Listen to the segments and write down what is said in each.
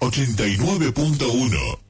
89.1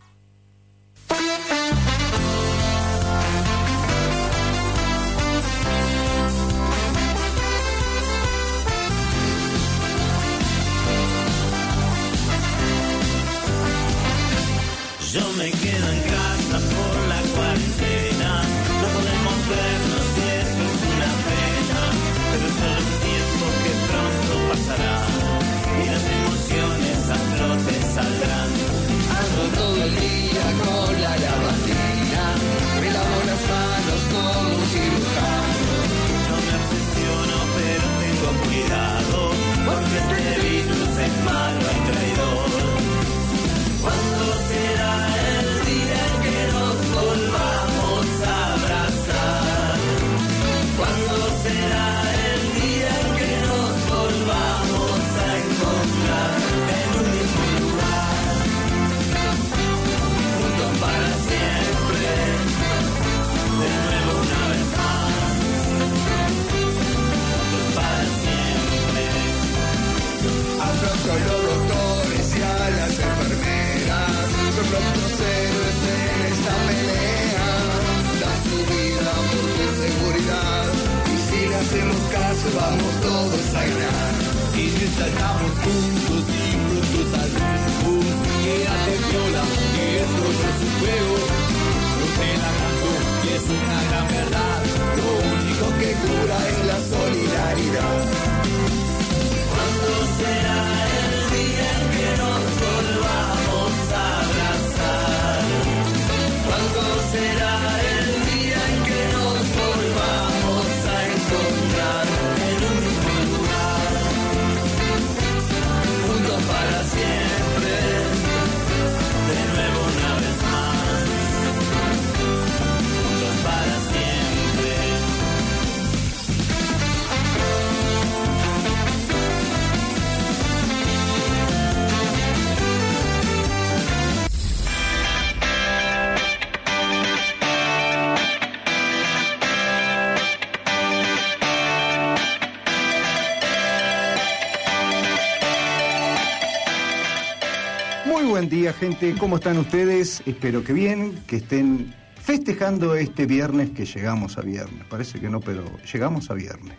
gente. ¿Cómo están ustedes? Espero que bien, que estén festejando este viernes que llegamos a viernes. Parece que no, pero llegamos a viernes.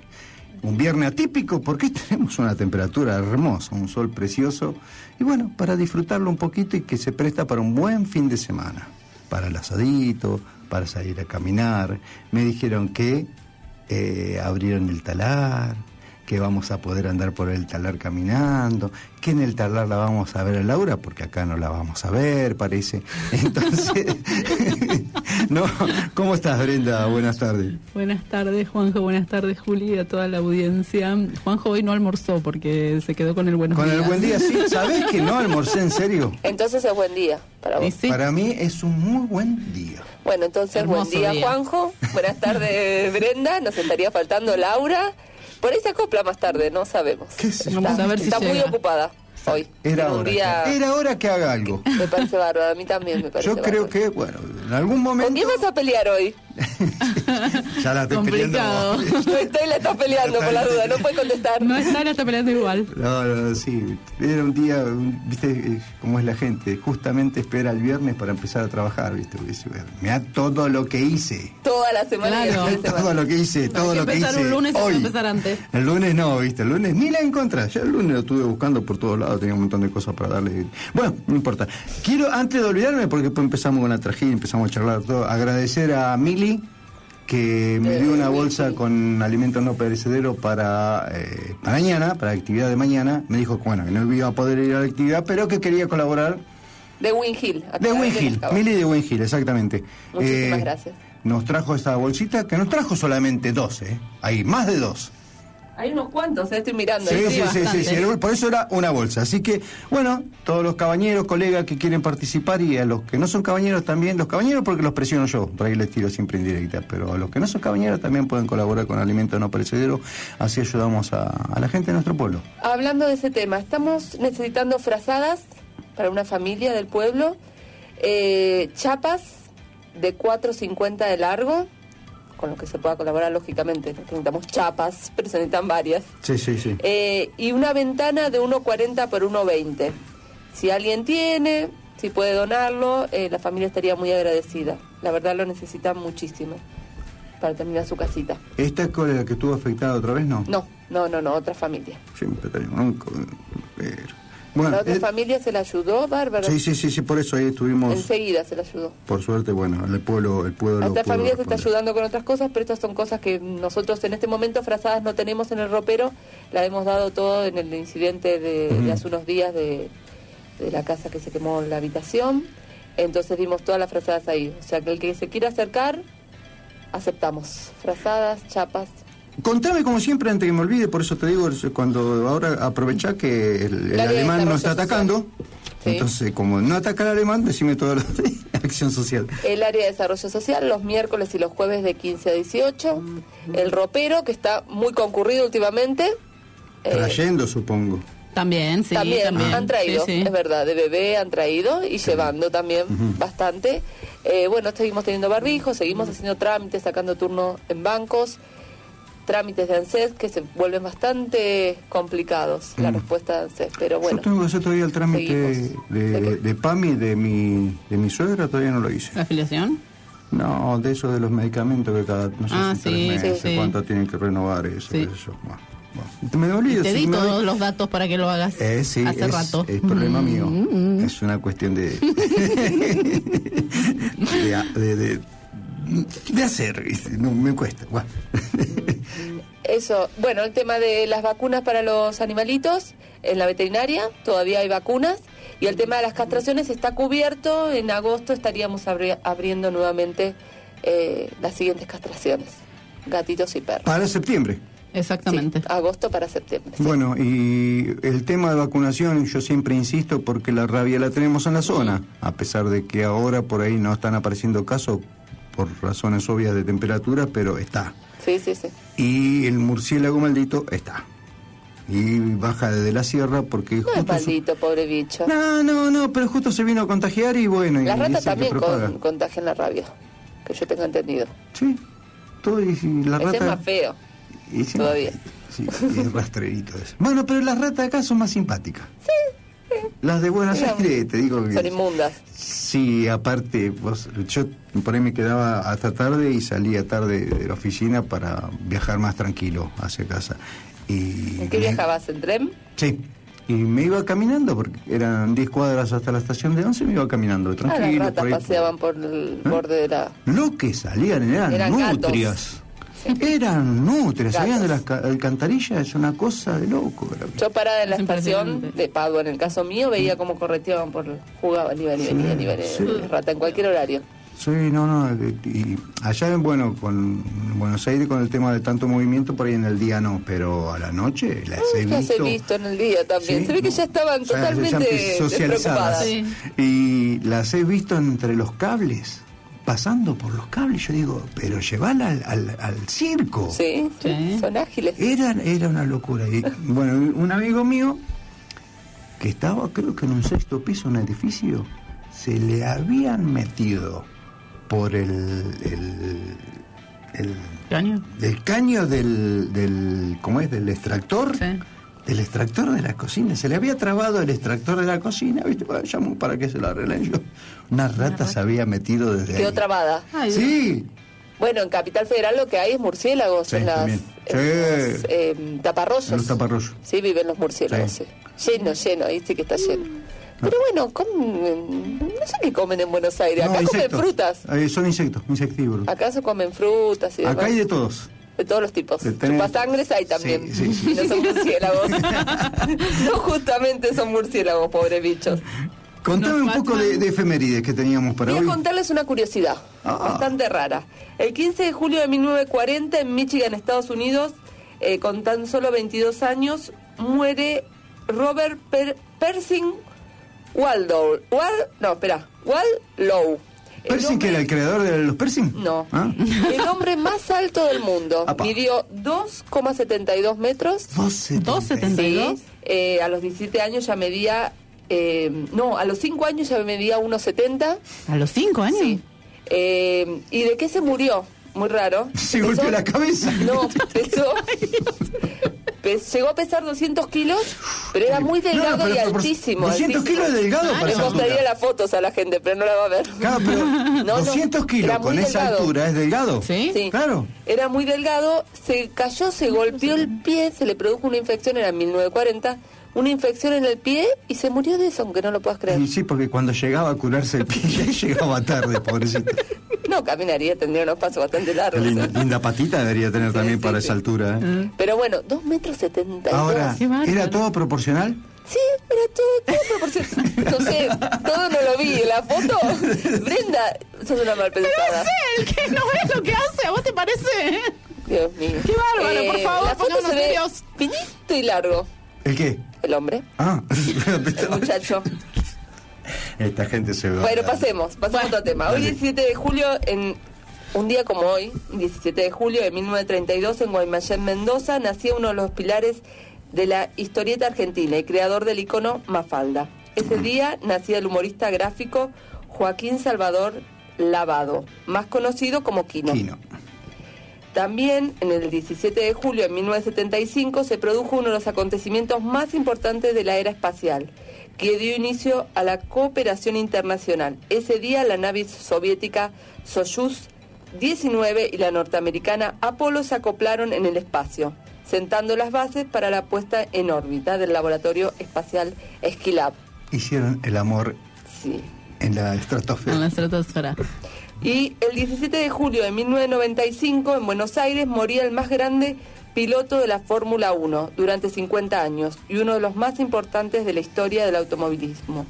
Un viernes atípico porque tenemos una temperatura hermosa, un sol precioso. Y bueno, para disfrutarlo un poquito y que se presta para un buen fin de semana. Para el asadito, para salir a caminar. Me dijeron que eh, abrieron el talar, que vamos a poder andar por el talar caminando, que en el talar la vamos a ver a Laura, porque acá no la vamos a ver, parece. Entonces, no, ¿cómo estás, Brenda? Buenas tardes. Buenas tardes, Juanjo. Buenas tardes, Juli, a toda la audiencia. Juanjo hoy no almorzó porque se quedó con el buenos Con días. el buen día, sí. ¿Sabés que no almorcé en serio? Entonces es buen día para vos. sí, Para mí es un muy buen día. Bueno, entonces Hermoso buen día, día. Juanjo. Buenas tardes, Brenda. Nos estaría faltando Laura. Por ahí se acopla más tarde, no sabemos. ¿Qué sé yo? Vamos está a ver si está muy llega. ocupada hoy. Era hora. día, que- Era hora que haga algo. me parece bárbaro. A mí también me parece Yo creo bárbaro. que, bueno, en algún momento. ¿Con quién vas a pelear hoy? Ya la estoy Complicado. peleando. No está y la está peleando por la duda, no puede contestar. No está, la está peleando igual. No, no, sí. Era un día, viste eh, cómo es la gente. Justamente espera el viernes para empezar a trabajar, viste. Mirá todo lo que hice. Toda la semana Claro. Todo lo que hice, todo lo que empezar hice. un lunes, hoy. empezar antes. El lunes no, viste. El lunes ni la encontré. Yo el lunes lo estuve buscando por todos lados, tenía un montón de cosas para darle. Bueno, no importa. Quiero, antes de olvidarme, porque después empezamos con la tragedia, empezamos a charlar todo, agradecer a Mili que me Eh, dio una bolsa con alimentos no perecederos para, eh, para mañana, para la actividad de mañana. Me dijo que bueno, que no iba a poder ir a la actividad, pero que quería colaborar De Win Hill. a de través Win Hill, Escaba. Mili de Win Hill, exactamente. Eh, Muchísimas gracias. Nos trajo esta bolsita, que nos trajo solamente dos, ¿eh? Hay más de dos. Hay unos cuantos, eh, estoy mirando. Sí, sí, sí, sí, por eso era una bolsa. Así que, bueno, todos los cabañeros, colegas que quieren participar y a los que no son cabañeros también, los cabañeros porque los presiono yo, por ahí les tiro siempre indirecta, pero a los que no son cabañeros también pueden colaborar con alimentos no perecederos, así ayudamos a, a la gente de nuestro pueblo. Hablando de ese tema, estamos necesitando frazadas para una familia del pueblo, eh, chapas de 4.50 de largo, con lo que se pueda colaborar lógicamente. Necesitamos chapas, pero se necesitan varias. Sí, sí, sí. Eh, y una ventana de 1.40 por 1.20. Si alguien tiene, si puede donarlo, eh, la familia estaría muy agradecida. La verdad lo necesitan muchísimo para terminar su casita. ¿Esta es con la que estuvo afectada otra vez? No. No, no, no, no, otra familia. Siempre tenemos un... Bueno, la otra eh, familia se la ayudó, Bárbara. sí, sí, sí, sí, por eso ahí estuvimos, Enseguida se la ayudó. por suerte, bueno, el pueblo, el pueblo A esta familia se está ayudando con otras cosas, pero estas son cosas que nosotros en este momento frazadas no tenemos en el ropero. La hemos dado todo en el incidente de, de hace unos días de, de la casa que se quemó la habitación. Entonces vimos todas las frazadas ahí. O sea que el que se quiera acercar, aceptamos. Frazadas, chapas. Contame como siempre antes que me olvide, por eso te digo, cuando ahora aprovechá que el, el El alemán no está atacando, Sí. entonces como no ataca al alemán, decime todo lo de acción social. El área de desarrollo social los miércoles y los jueves de 15 a 18. El ropero, que está muy concurrido últimamente. Eh, Trayendo, supongo. También, sí, también, también. han traído, Sí, sí. es verdad, de bebé han traído y llevando también bastante. Eh, bueno, seguimos teniendo barbijos, seguimos haciendo trámites, sacando turno en bancos, trámites de ANSES que se vuelven bastante complicados, la Mm. respuesta de ANSES, pero bueno. Yo tengo que hacer todavía el trámite seguimos. de, ¿De qué? de PAMI de mi, de mi suegra, todavía no lo hice. ¿La afiliación? No, de eso de los medicamentos que cada, no sé Ah, si tres sí, meses, sí, sí. cuánto tienen que renovar eso, yo. Bueno, bueno. Me olvido, Te sí, di me todos doy- los datos para que lo hagas Eh, sí, hace es, rato. es problema Mm, mío. mm. Es una cuestión de. de, de, de- de hacer, ¿viste? No, me cuesta. Bueno. Eso, bueno, el tema de las vacunas para los animalitos en la veterinaria, todavía hay vacunas. Y el tema de las castraciones está cubierto. En agosto estaríamos abri- abriendo nuevamente eh, las siguientes castraciones: gatitos y perros. Para septiembre. Exactamente. Sí, agosto para septiembre. sí. Bueno, y el tema de vacunación, yo siempre insisto porque la rabia la tenemos en la zona, a pesar de que ahora por ahí no están apareciendo casos por razones obvias de temperatura, pero está. Sí, sí, sí. Y el murciélago maldito está. Y baja desde la sierra porque No es su- maldito, pobre bicho. No, no, no, pero justo se vino a contagiar y bueno... y Las ratas dice que también con- contagian la rabia, que yo tenga entendido. Sí, todo y, y la Ese rata... es más feo. y todavía. Sí, y el rastrerito ese. Bueno, pero las ratas acá son más simpáticas. Sí, Las de Buenos Aires, te digo que... Son inmundas. Sí, aparte, vos, yo por ahí me quedaba hasta tarde y salía tarde de la oficina para viajar más tranquilo hacia casa. Y ¿En qué viajabas? ¿En tren? Sí. Y me iba caminando, porque eran 10 cuadras hasta la estación de 11, me iba caminando Ah, tranquilo. las ratas por ahí. paseaban por el ¿Eh? borde de la... Lo que salían eran, Eran gatos. Eran nutrias, salían de las alcantarillas, es una cosa de loco. Yo parada en la Es estación de Padua, en el caso mío, veía cómo correteaban por... Jugaban, iban y Sí, venían, iban. Las ratas en cualquier horario. Sí, no, no. Y allá, bueno, con en Buenos Aires, con el tema de tanto movimiento, por ahí en el día no, pero a la noche las he Las visto. he visto en el día también. Sí, Se ve que ya estaban O sea, totalmente ya socializadas. Sí. Y las he visto entre los cables, pasando por los cables. Yo digo, pero llevala al, al, al circo. Sí, Sí. son ágiles. Era, era una locura. Y, bueno, un amigo mío que estaba, creo que en un sexto piso, en un edificio, se le habían metido por el, el, el, ¿Caño? el caño del, del, ¿cómo es? Del extractor. Sí. Del extractor de la cocina. Se le había trabado el extractor de la cocina, ¿viste? Bueno, llamó para que se lo arreglen yo. Una rata se había metido desde Quedó ahí. trabada. Ay, Sí, Bueno, en Capital Federal lo que hay es murciélagos Sí, en las en Sí. los, eh, taparroyos. En los taparroyos. Sí, viven los murciélagos. Sí. sí. Lleno, lleno, ahí sí que está lleno. Pero bueno, comen, no sé qué comen en Buenos Aires. No, Acá comen frutas. Eh, son insectos, insectívoros. Acá se comen frutas y demás. Acá hay de todos. De todos los tipos. De tener- Chupasangres hay también. Sí, sí, sí. Y no son murciélagos. no justamente son murciélagos, pobres bichos. Contame un poco de, de efemérides que teníamos para Voy a hoy. contarles una curiosidad Ah. bastante rara. El 15 de julio de 1940 en Michigan, Estados Unidos, eh, con tan solo 22 años, muere Robert Per- Pershing Waldo. Wal, no, espera, Wallow. El ¿Pershing, que hombre- era el creador de los Pershing? No. ¿Ah? El hombre más alto del mundo. Apa. Midió 2,72 metros. 2,70. Sí, eh, a los 17 años ya medía, eh, no, a los 5 años ya medía 1,70. ¿A los cinco años? Sí. Eh, ¿Y de qué se murió? Muy raro. Se golpeó la cabeza. No, pesó, Pes- llegó a pesar 200 kilos, pero era muy No, delgado pero y altísimo. 200 altísimo. kilos de delgado para Le mostraría las fotos a la gente, pero no la va a ver. Claro, pero no, 200 kilos era con muy esa delgado. altura es delgado. ¿Sí? Sí. Claro. Era muy delgado, se cayó, se golpeó el pie, se le produjo una infección, era en 1940, una infección en el pie y se murió de eso, aunque no lo puedas creer. Y sí, porque cuando llegaba a curarse el pie ya llegaba tarde, pobrecito. No, caminaría, tendría unos pasos bastante largos. linda, ¿eh? linda patita debería tener Sí, también sí, para sí. esa altura. ¿eh? Pero bueno, 2 metros 72. Ahora. ¿era todo proporcional? Sí, era todo, todo proporcional. No sé, todo no lo vi. ¿En la foto? Brenda, sos una mal pensada. El que no ves lo que hace, ¿a vos te parece? Dios mío. Eh, Qué bárbaro, por favor, La foto se ve serios. finito y largo. ¿El qué? El hombre, Ah, el muchacho. esta gente se va. Bueno, pasemos, pasemos a otro tema. Hoy, dale. 17 de julio, en un día como hoy, 17 de julio de 1932, en Guaymallén, Mendoza, nacía uno de los pilares de la historieta argentina y creador del icono Mafalda. Ese día nacía el humorista gráfico Joaquín Salvador Lavado, más conocido como Quino. Quino. También en el 17 de julio de 1975 se produjo uno de los acontecimientos más importantes de la era espacial, que dio inicio a la cooperación internacional. Ese día la nave soviética Soyuz 19 y la norteamericana Apolo se acoplaron en el espacio, sentando las bases para la puesta en órbita del laboratorio espacial Skylab. Hicieron el amor Sí. en la En la estratosfera. Y el 17 de julio de 1995, en Buenos Aires, moría el más grande piloto de la Fórmula 1 durante 50 años y uno de los más importantes de la historia del automovilismo.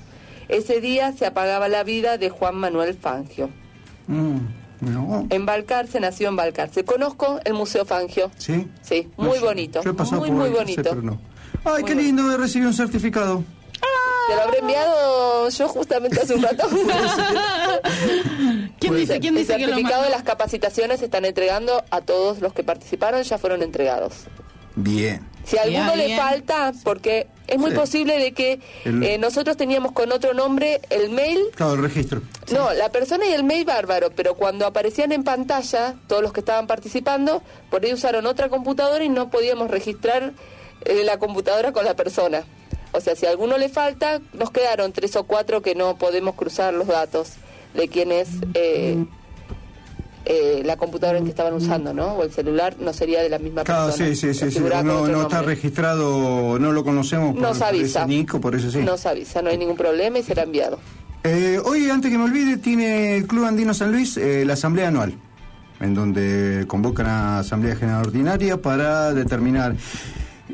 Ese día se apagaba la vida de Juan Manuel Fangio. Mm, no. En Balcarce, nació en Balcarce. Conozco el Museo Fangio. ¿Sí? Sí, muy bonito. Yo he pasado muy, por bonito. pero no. Ay, Muy qué lindo, he recibido un certificado. Te lo habré enviado yo justamente hace un rato. ¿Quién dice, quién el dice que lo certificado de las capacitaciones se están entregando a todos los que participaron, ya fueron entregados. Bien. Si a alguno Bien, le bien. falta, porque es muy Sí. posible de que El- eh, nosotros teníamos con otro nombre el mail, Claro, el registro. no, la persona y el mail bárbaro, pero cuando aparecían en pantalla todos los que estaban participando, por ahí usaron otra computadora y no podíamos registrar eh, la computadora con la persona. O sea, si a alguno le falta, nos quedaron tres o cuatro que no podemos cruzar los datos de quién es eh, eh, la computadora en que estaban usando, ¿no? O el celular no sería de la misma Claro, persona. sí, sí, sí. No, está registrado, no lo conocemos por, Nos por avisa. ese Nico, por eso sí. Nos avisa, no hay ningún problema y será enviado. Eh, hoy, antes que me olvide, tiene el Club Andino San Luis la asamblea anual, en donde convocan a Asamblea General Ordinaria para determinar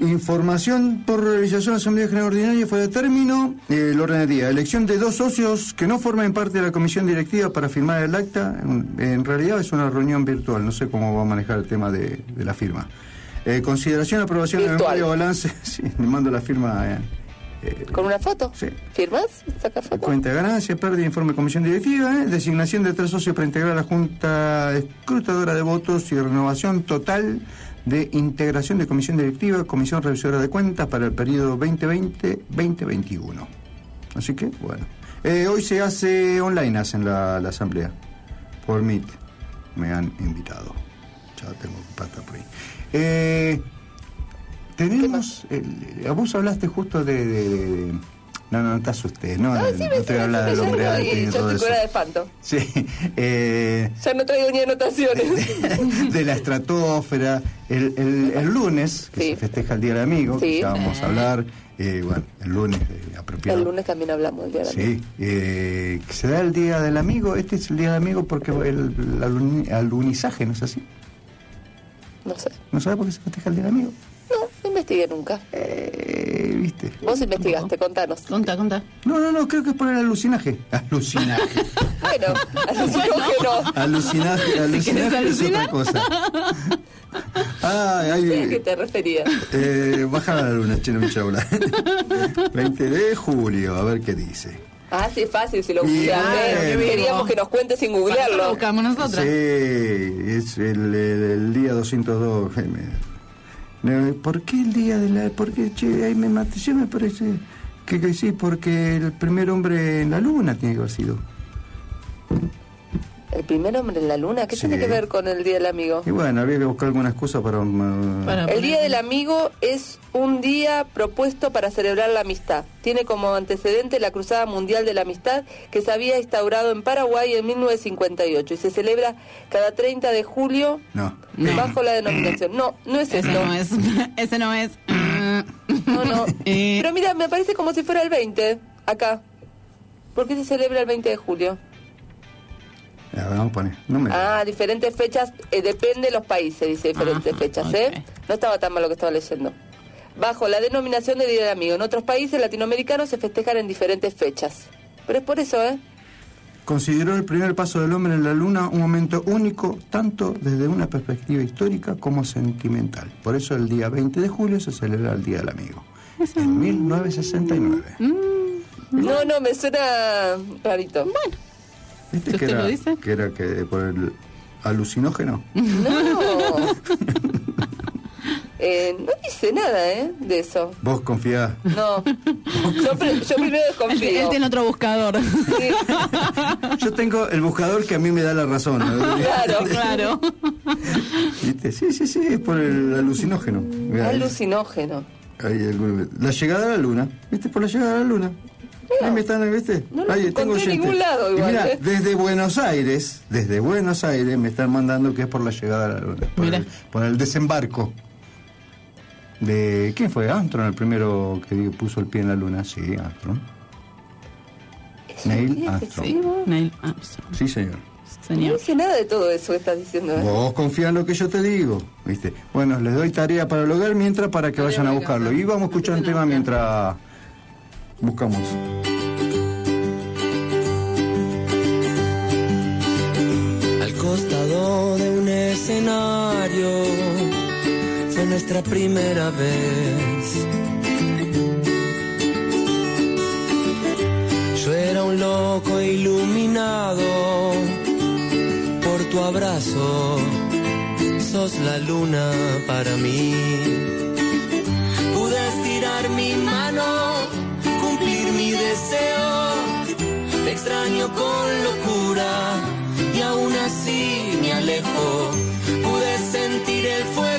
información por realización de Asamblea General Ordinaria fuera de término, eh, el orden del día, elección de dos socios que no forman parte de la comisión directiva para firmar el acta, en, en realidad es una reunión virtual, no sé cómo va a manejar el tema de, de la firma. Eh, consideración, aprobación de Virtual. memoria, balance, sí, me mando la firma. eh, eh, ¿Con una foto? Sí. ¿Firmas? ¿Saca foto? Cuenta de ganancias, pérdida, informe de comisión directiva, ¿eh? designación de tres socios para integrar la Junta Escrutadora de Votos y renovación total de integración de comisión directiva, comisión revisora de cuentas para el periodo 2020-2021. Así que, bueno. Eh, hoy se hace online, hacen la, la asamblea, por Meet. Me han invitado. Ya tengo pata por ahí. Eh, tenemos. el- vos hablaste justo de. de- de- no, no, no te asustes, no, Ah, no, sí, no me te voy a hablar del hombre alto y todo estoy eso. de espanto. Sí, eh, Ya no traigo ni anotaciones. de la estratosfera. El, el, el lunes, que Sí. se festeja el Día del Amigo, que Sí. ya vamos a hablar, eh, bueno, el lunes eh, apropiado. El lunes también hablamos del día de la Sí, eh, que se da el Día del Amigo, este es el Día del Amigo porque el, el aluni- alunizaje, ¿no es así? No sé. ¿No sabe por qué se festeja el Día del Amigo? No, no investigué nunca. Eh, ¿Viste? Vos investigaste, contanos. Conta, conta. No, no, no, creo que es por el alucinaje. Alucinaje. Bueno, alucinógeno. Alucinaje, alucinaje es otra cosa. Ay, ay, ¿A qué te referías? eh, baja la luna, chino Michaula. 20 de julio, a ver qué dice. Ah, sí, es fácil si lo Bien. googleas. Qué vivo. Queríamos que nos cuente sin eso lo googlearlo. buscamos nosotras. Sí, es el, el- el día 202. ¿Por qué el día de la.? ¿Por qué, che, ahí me maté? Yo me parece que, que sí, porque el primer hombre en la luna tiene que haber sido. El primer hombre en la luna, ¿qué Sí. tiene que ver con el Día del Amigo? Y bueno, había que buscar alguna excusa para... um, El Día del Amigo es un día propuesto para celebrar la amistad. Tiene como antecedente la Cruzada Mundial de la Amistad que se había instaurado en Paraguay en 1958 y se celebra cada 30 de julio No. No. bajo la denominación. No, no es Ese esto. no es. Ese no es. No, no. Eh. Pero mira, me parece como si fuera el 20, acá. ¿Por qué se celebra el 20 de julio? A ver, vamos a poner. No me... Ah, diferentes fechas, eh, depende de los países, dice diferentes Ajá, fechas. ¿eh? No estaba tan mal lo que estaba leyendo. Bajo la denominación de Día del Amigo. En otros países latinoamericanos se festejan en diferentes fechas. Pero es por eso, ¿eh? Consideró el primer paso del hombre en la luna un momento único, tanto desde una perspectiva histórica como sentimental. Por eso el día 20 de julio se celebra el Día del Amigo. En 1969. No, no, me suena rarito. Bueno. ¿Viste ¿Si que era, lo dice? que era que por el alucinógeno? No. Eh, no dice nada, ¿eh? De eso. Vos confiás. No. Yo, yo primero Él, desconfío. él tiene otro buscador. Sí, Yo tengo el buscador que a mí me da la razón. ¿no? claro. claro. ¿Viste? Sí, sí, sí, es por el alucinógeno. Mirá, Alucinógeno. ahí la llegada a la luna. ¿Viste? Por la llegada a la luna. Ahí me están, ¿viste? No ningún lado Y igual, mirá, ¿eh? desde Buenos Aires, desde Buenos Aires me están mandando que es por la llegada a la luna. Por, el, por el desembarco. De, ¿Quién fue? Armstrong, el primero que puso el pie en la luna. Sí, Armstrong. ¿Es un Neil Armstrong. festivo? Neil Armstrong, Sí, señor. No señor. dice nada de todo eso que estás diciendo, ¿eh? Vos confía en lo que yo te digo, ¿viste? Bueno, les doy tarea para el hogar mientras para que vayan a buscarlo. Y vamos a escuchar un tema mientras buscamos. Al costado de un escenario fue nuestra primera vez. Yo era un loco iluminado por tu abrazo. Sos la luna para mí. Pude estirar mi mano, deseo. Te extraño con locura y aún así me alejo. Pude sentir el fuego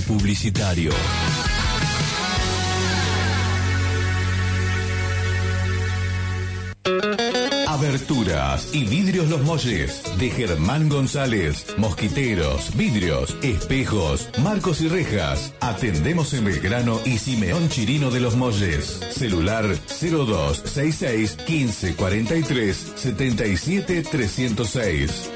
publicitario. Aberturas y vidrios Los Molles de Germán González. Mosquiteros, vidrios, espejos, marcos y rejas. Atendemos en Belgrano y Simeón Chirino de Los Molles. Celular 0266 1543 77 306.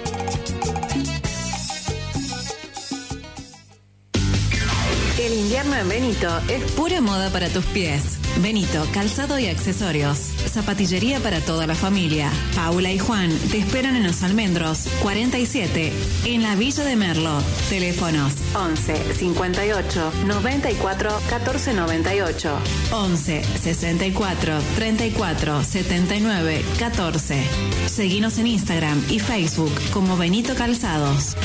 Benito es pura moda para tus pies. Benito, calzado y accesorios. Zapatillería para toda la familia. Paula y Juan te esperan en los almendros 47 en la Villa de Merlo. Teléfonos 11 58 94 14 98 11 64 34 79 14. Seguinos en Instagram y Facebook como Benito Calzados.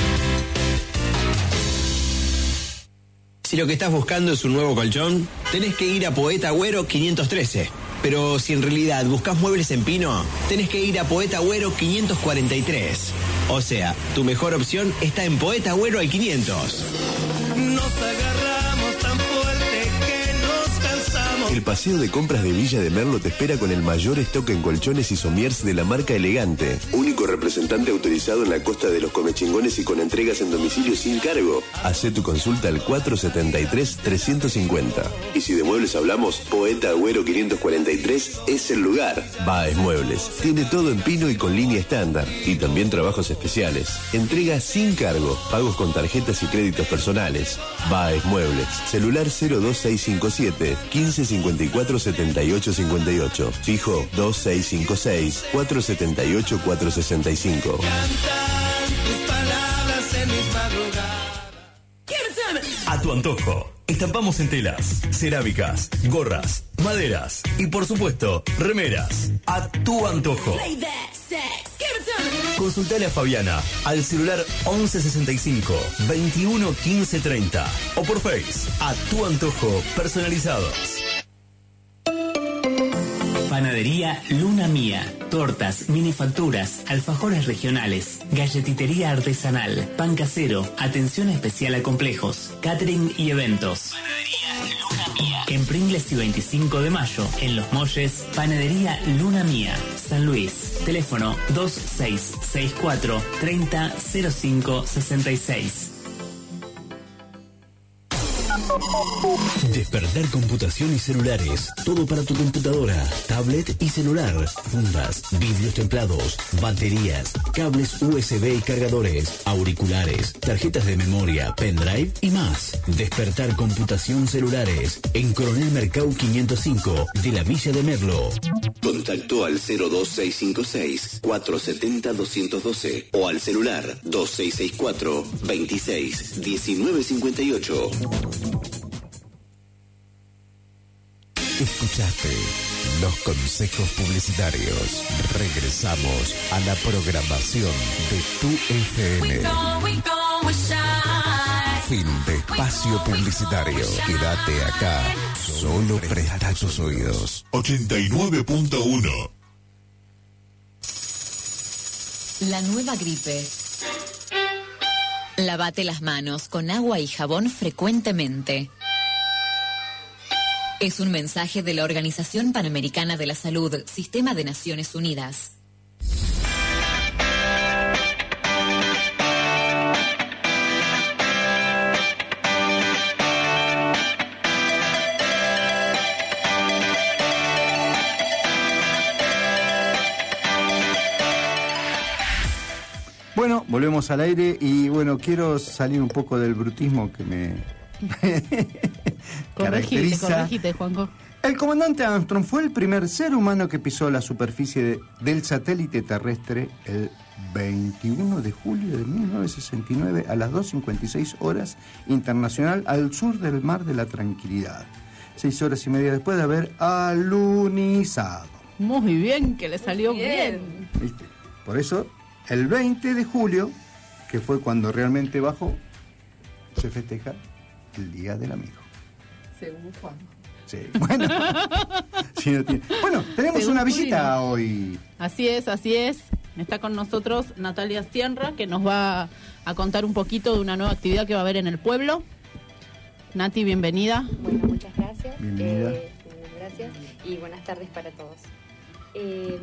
Si lo que estás buscando es un nuevo colchón, tenés que ir a Poeta Agüero 513. Pero si en realidad buscas muebles en pino, tenés que ir a Poeta Agüero 543. O sea, tu mejor opción está en Poeta Agüero al 500. Nos agarramos El paseo de compras de Villa de Merlo te espera con el mayor stock en colchones y somiers de la marca Elegante. Único representante autorizado en la costa de los comechingones y con entregas en domicilio sin cargo. Hacé tu consulta al 473-350. Y si de muebles hablamos, Poeta Agüero 543 es el lugar. Baez Muebles. Tiene todo en pino y con línea estándar. Y también trabajos especiales. Entrega sin cargo. Pagos con tarjetas y créditos personales. Baez Muebles. Celular 02657 1553 54 78 58. Fijo 2656 478 465. tus palabras en mis madrugadas. A tu antojo. Estampamos en telas, cerámicas, gorras, maderas y por supuesto, remeras. A tu antojo. Consultale a Fabiana al celular 1165 21 15 30 o por Face a tu antojo personalizados. Panadería Luna Mía. Tortas, minifacturas, alfajores regionales, galletitería artesanal, pan casero, atención especial a complejos, catering y eventos. Panadería Luna Mía. En Pringles y 25 de mayo, en Los Molles, Panadería Luna Mía, San Luis. Teléfono 2664 3005 66. Despertar computación y celulares. Todo para tu computadora, tablet y celular. Fundas, vidrios templados, baterías, cables USB y cargadores, auriculares, tarjetas de memoria, pendrive y más. Despertar computación celulares. En Coronel Mercado 505 de la Villa de Merlo. Contacto al 02656 470 212 o al celular 2664 26 1958. Escuchaste los consejos publicitarios. Regresamos a la programación de tu FM. Fin de espacio publicitario. Quédate acá. Solo presta tus oídos. 89.1 La nueva gripe. Lavate las manos con agua y jabón frecuentemente. Es un mensaje de la Organización Panamericana de la Salud, Sistema de Naciones Unidas. Bueno, volvemos al aire y bueno, quiero salir un poco del brutismo que me Corregite, caracteriza. corregite, Juanjo. El comandante Armstrong fue el primer ser humano que pisó la superficie de- del satélite terrestre el 21 de julio de 1969 a las 2.56 horas internacional al sur del Mar de la Tranquilidad. Seis horas y media después de haber alunizado. Muy bien, que le salió bien. ¿viste? Por eso, el 20 de julio, que fue cuando realmente bajó, se festeja el Día del Amigo. Según Juanjo. Sí, bueno. Si no tiene- Bueno, tenemos Según una visita Julio. hoy. Así es, así es. Está con nosotros Natalia Sierra, que nos va a contar un poquito de una nueva actividad que va a haber en el pueblo. Nati, bienvenida. Bueno, muchas gracias. Bienvenida. Eh, gracias y buenas tardes para todos. Eh,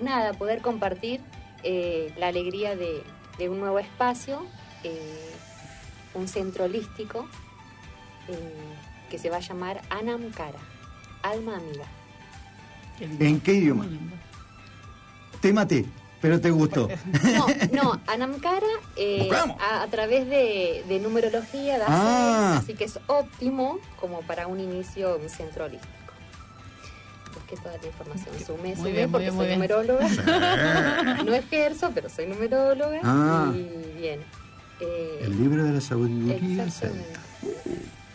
nada, poder compartir eh, la alegría de, de un nuevo espacio, eh, un centro holístico eh, que se va a llamar Anamkara, Alma Amiga. ¿En qué idioma? Te maté, pero te gustó. No, no, Anamkara eh, a, a través de, de numerología da Ah. seis, así que es óptimo como para un inicio un centro holístico. Busqué toda la información, sumé, Muy sumé bien, porque bien, soy numeróloga. no ejerzo, pero soy numeróloga Ah. y bien. Eh, El libro de la sabiduría. Exactamente.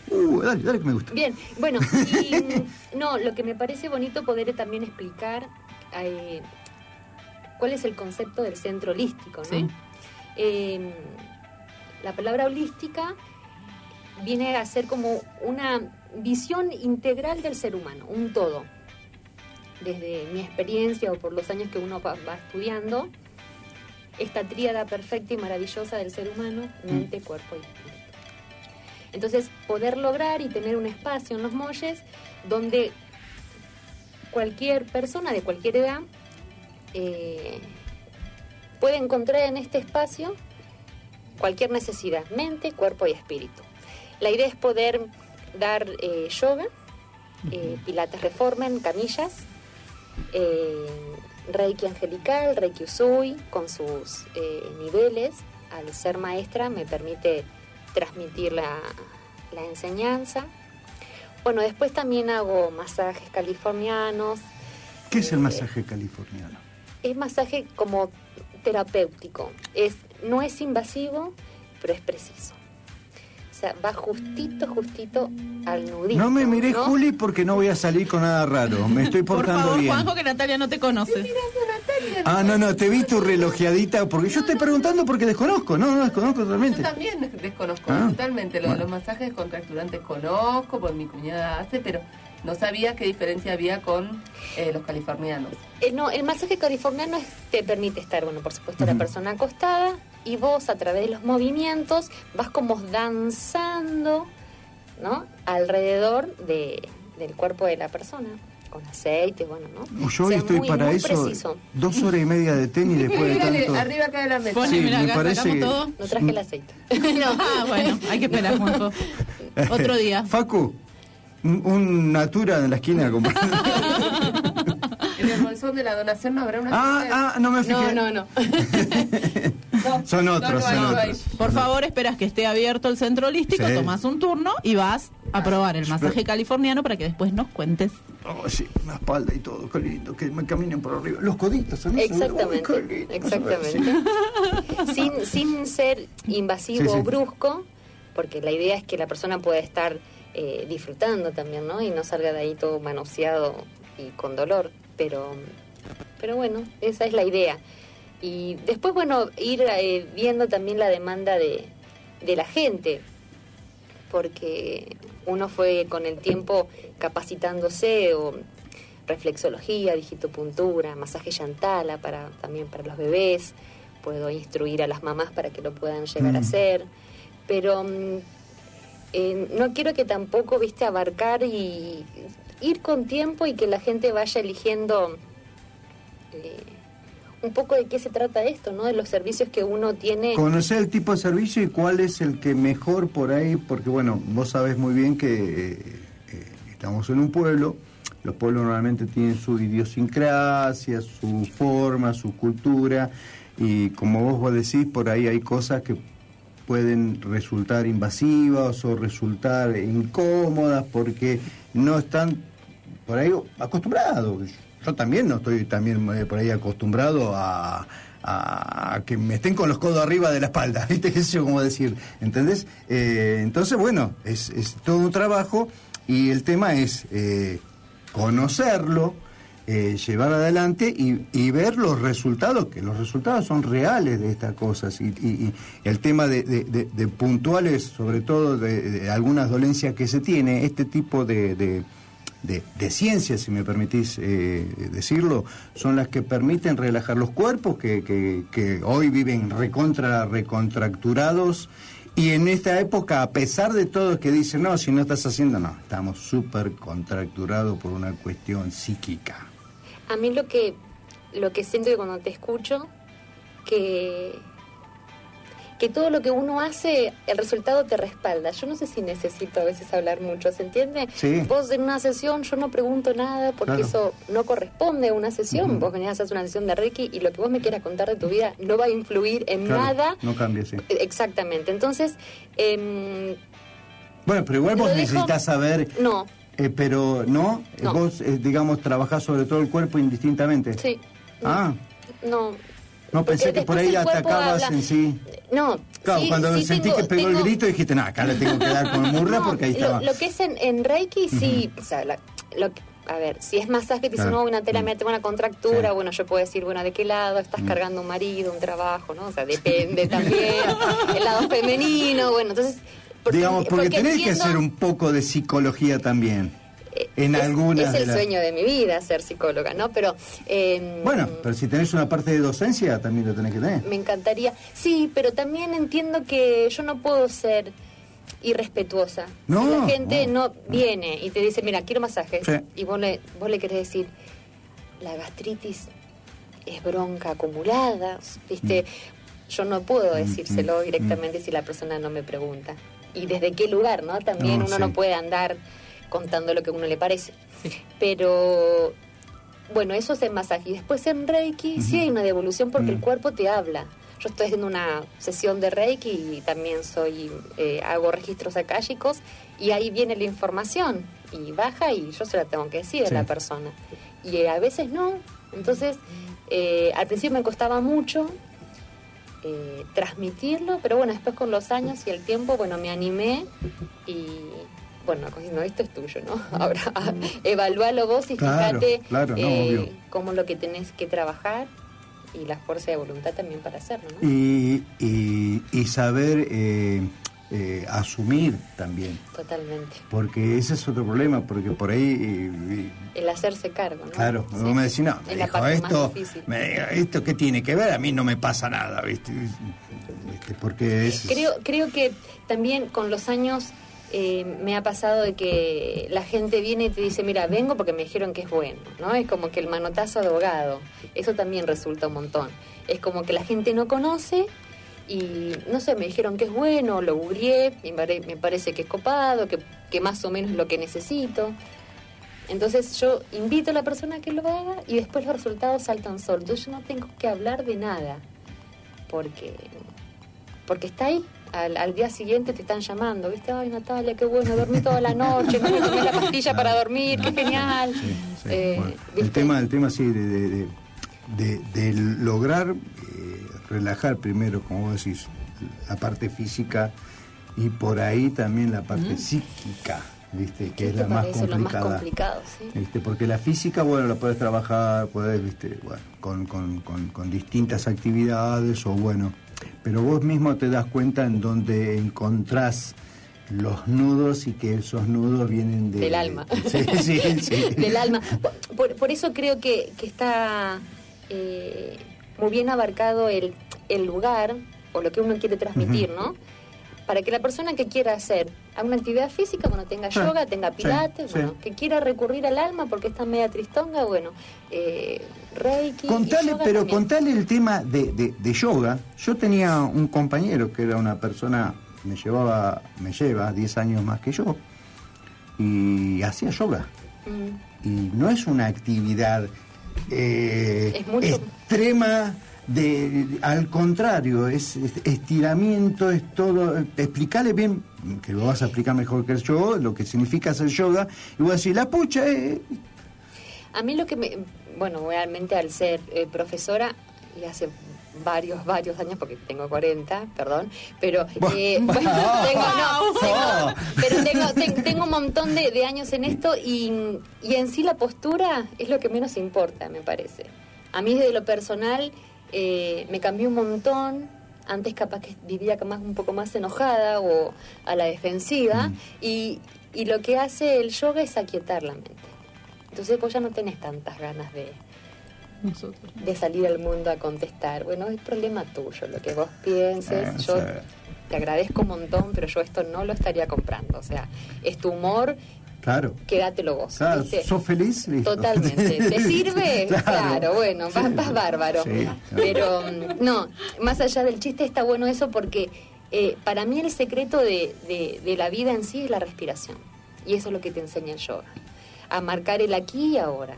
Uh, dale, dale que me gusta. Bien, bueno, y no, lo que me parece bonito poder también explicar eh, cuál es el concepto del centro holístico, ¿no? Sí. Eh, la palabra holística viene a ser como una visión integral del ser humano, un todo. Desde mi experiencia o por los años que uno va, va estudiando, esta tríada perfecta y maravillosa del ser humano, mente, cuerpo y espíritu. Entonces, poder lograr y tener un espacio en los molles donde cualquier persona de cualquier edad eh, puede encontrar en este espacio cualquier necesidad, mente, cuerpo y espíritu. La idea es poder dar eh, yoga, eh, pilates reformen, camillas, reiki angelical, reiki usui, con sus eh, niveles. Al ser maestra me permite transmitir la, la enseñanza. Bueno, después también hago masajes californianos. ¿Qué es el masaje californiano? Es masaje como terapéutico. Es, no es invasivo, pero es preciso. O sea, va justito, justito al nudito. No me miré, ¿no? Juli, porque no voy a salir con nada raro. Me estoy Por portando favor, bien. Juanjo, que Natalia no te conoce. Ah, no, no, te vi tu relojeadita, porque yo estoy preguntando porque desconozco. No, no, desconozco Yo totalmente. también des- desconozco Ah, totalmente. Lo de bueno. los masajes contracturantes conozco, porque mi cuñada hace, pero no sabía qué diferencia había con eh, los californianos. Eh, no, el masaje californiano es- te permite estar, bueno, por supuesto, la persona acostada y vos a través de los movimientos vas como danzando, ¿no? Alrededor de, del cuerpo de la persona, con aceite, bueno, ¿no? Yo O hoy sea, estoy muy, para muy eso. preciso. Dos horas y media de tenis después de tanto. arriba acá de la mesa. Sí, me acá parece que- todo. No traje el aceite. Ah, bueno, hay que esperar, Juanjo. Otro día. Facu, un, un Natura en la esquina. como- En el bolsón de la donación no habrá una. Ah, ah, no me fijé. No, no, no. Son otros, no, son no, no, otros. Por favor, esperas que esté abierto el centro holístico, Sí. tomas un turno y vas a probar el masaje californiano para que después nos cuentes. Oh, sí, una espalda y todo, qué lindo, que me caminen por arriba. Los coditos, ¿son eso? Exactamente, Uy, lindo. exactamente. sin, sin ser invasivo Sí, sí. o brusco, porque la idea es que la persona pueda estar eh, disfrutando también, ¿no? Y no salga de ahí todo manoseado y con dolor. Pero, pero bueno, esa es la idea. Y después, bueno, ir eh, viendo también la demanda de, de la gente, porque uno fue con el tiempo capacitándose o reflexología, digitopuntura, masaje yantala para también para los bebés, puedo instruir a las mamás para que lo puedan llegar a Mm. hacer, pero mm, eh, no quiero que tampoco, viste, abarcar y ir con tiempo y que la gente vaya eligiendo eh, un poco de qué se trata esto, ¿no? De los servicios que uno tiene. Conocer el tipo de servicio y cuál es el que mejor por ahí, porque bueno, vos sabés muy bien que eh, eh, estamos en un pueblo, los pueblos normalmente tienen su idiosincrasia, su forma, su cultura, y como vos vos decís, por ahí hay cosas que pueden resultar invasivas o resultar incómodas porque no están por ahí acostumbrados. Yo también no estoy también eh, por ahí acostumbrado a, que me estén con los codos arriba de la espalda, ¿viste? ¿Qué sé yo cómo decir? ¿Entendés? Eh, entonces, bueno, es, todo un trabajo y el tema es eh, conocerlo, llevar adelante y, ver los resultados, que los resultados son reales de estas cosas. Y, el tema de, de- puntuales, sobre todo de algunas dolencias que se tiene, este tipo de, de, ciencias, si me permitís eh, decirlo, son las que permiten relajar los cuerpos que, que- hoy viven recontra, recontracturados. Y en esta época, a pesar de todo, que dicen, no, si no estás haciendo, no, estamos súper contracturados por una cuestión psíquica. A mí lo que lo que siento cuando te escucho que que todo lo que uno hace, el resultado te respalda. Yo no sé si necesito a veces hablar mucho, ¿se entiende? Sí. Vos en una sesión yo no pregunto nada porque Claro. eso no corresponde a una sesión. Vos venís a hacer una sesión de Reiki y lo que vos me quieras contar de tu vida no va a influir en Claro, nada. No cambia, sí. Eh, Exactamente. Entonces, em, Bueno, pero igual vos necesitas saber, no, eh, pero no, Eh, No. vos, eh, digamos, trabajás sobre todo el cuerpo indistintamente. sí. Ah, No, no pensé que por ahí atacabas habla. en sí. no. Claro, sí, cuando sí sentí tengo- que pegó tengo- el grito dijiste, no, acá le tengo que dar con murra No, porque ahí lo, estaba. lo que es en, en Reiki, sí, o sea, la- lo que- a ver, si es masaje, te dicen, Claro. no, una tela me tengo una contractura, Sí. bueno, yo puedo decir, bueno, ¿de qué lado? Estás Mm. cargando un marido, un trabajo, ¿no? O sea, depende también, el lado femenino, bueno, entonces... digamos, porque, tenés que hacer un poco de psicología también. En es, algunas es de el las- sueño de mi vida ser psicóloga, ¿no? Pero eh, Bueno, pero si tenés una parte de docencia, también lo tenés que tener. me encantaría. Sí, pero también entiendo que yo no puedo ser irrespetuosa. No, si la gente no. viene y te dice, mira, quiero masaje, Sí. y vos le, vos le querés decir, la gastritis es bronca acumulada, ¿viste? Yo no puedo decírselo mm, directamente si la persona no me pregunta. Y desde qué lugar, ¿no? También No, uno sí. no puede andar contando lo que a uno le parece. Pero bueno, eso es en masaje. Y después en Reiki sí hay una devolución porque el cuerpo te habla. yo estoy haciendo una sesión de Reiki y también soy eh, hago registros akáshicos y ahí viene la información y baja y yo se la tengo que decir Sí. a la persona. Y eh, a veces no. Entonces, eh, al principio me costaba mucho eh, transmitirlo, pero bueno, después con los años y el tiempo, bueno, me animé y bueno, no, esto es tuyo, ¿no? Ahora, evalúalo vos y Claro, fíjate claro, no, eh, cómo es lo que tenés que trabajar y la fuerza de voluntad también para hacerlo, ¿no? Y, y- y saber eh, eh, asumir también. Totalmente. Porque ese es otro problema, porque por ahí, El hacerse cargo, ¿no? claro, Sí. vos me decís, no, me la dijo esto, me- esto qué tiene que ver, a mí no me pasa nada, ¿viste? ¿Viste? Porque es... Creo, creo que también con los años eh, me ha pasado de que la gente viene y te dice, mira, vengo porque me dijeron que es bueno, ¿no? Es como que el manotazo de abogado, eso también resulta un montón. Es como que la gente no conoce y, no sé, me dijeron que es bueno, lo googleé, me, pare- me parece que es copado, que, que más o menos es lo que necesito. Entonces yo invito a la persona a que lo haga y después los resultados saltan solos. Yo no tengo que hablar de nada porque porque está ahí. Al, al día siguiente te están llamando, ¿viste? Ay, Natalia, qué bueno, dormí toda la noche, no me tomé la pastilla para dormir, qué genial. Eh, El tema, el tema sí, de, de, de- de- de lograr eh, relajar primero, como vos decís, la parte física y por ahí también la parte psíquica, ¿viste? Que ¿Qué es la más lo más complicada. complicado? Sí. ¿Viste? Porque la física, bueno, la puedes trabajar, puedes, viste, bueno, con, con- con- con distintas actividades o bueno, pero vos mismo te das cuenta en donde encontrás los nudos y que esos nudos vienen de- Del alma. Sí, sí, sí. Del alma. Por, por eso creo que, que está eh, muy bien abarcado el, el lugar o lo que uno quiere transmitir. ¿no? Para que la persona que quiera hacer alguna actividad física, bueno, tenga Sí, yoga, tenga pilates, sí. bueno, que quiera recurrir al alma porque está media tristonga, bueno, eh, reiki. y Contale, yoga pero también. contale el tema de, de- de yoga. Yo tenía un compañero que era una persona, me llevaba, me lleva 10 años más que yo, y hacía yoga. Mm. Y no es una actividad eh, Es mucho- extrema, de, al contrario, es, es estiramiento, es todo. Explicale bien, que lo vas a explicar mejor que yo, lo que significa hacer yoga, y voy a decir, la pucha, eh, A mí lo que me, bueno, realmente al ser eh, profesora, y hace varios, varios años, porque tengo 40, perdón, pero eh, bueno, tengo, no, tengo- pero tengo, ten- tengo un montón de, de años en esto y, y en sí la postura es lo que menos importa, me parece. A mí desde lo personal eh, me cambió un montón. Antes capaz que vivía más, un poco más enojada o a la defensiva y, y lo que hace el yoga es aquietar la mente. Entonces vos ya no tenés tantas ganas de, de salir al mundo a contestar. Bueno, es problema tuyo, lo que vos pienses. Eh, yo te agradezco un montón, pero yo esto no lo estaría comprando. O sea, es tu humor, claro. quédatelo vos. Claro, ¿viste? ¿sos feliz? Listo. Totalmente. ¿Te sirve? Claro. Claro, bueno, vas, vas bárbaro. Sí. Pero mm, no, más allá del chiste está bueno eso porque eh, para mí el secreto de, de- de la vida en sí es la respiración. Y eso es lo que te enseña el yoga. A marcar el aquí y ahora.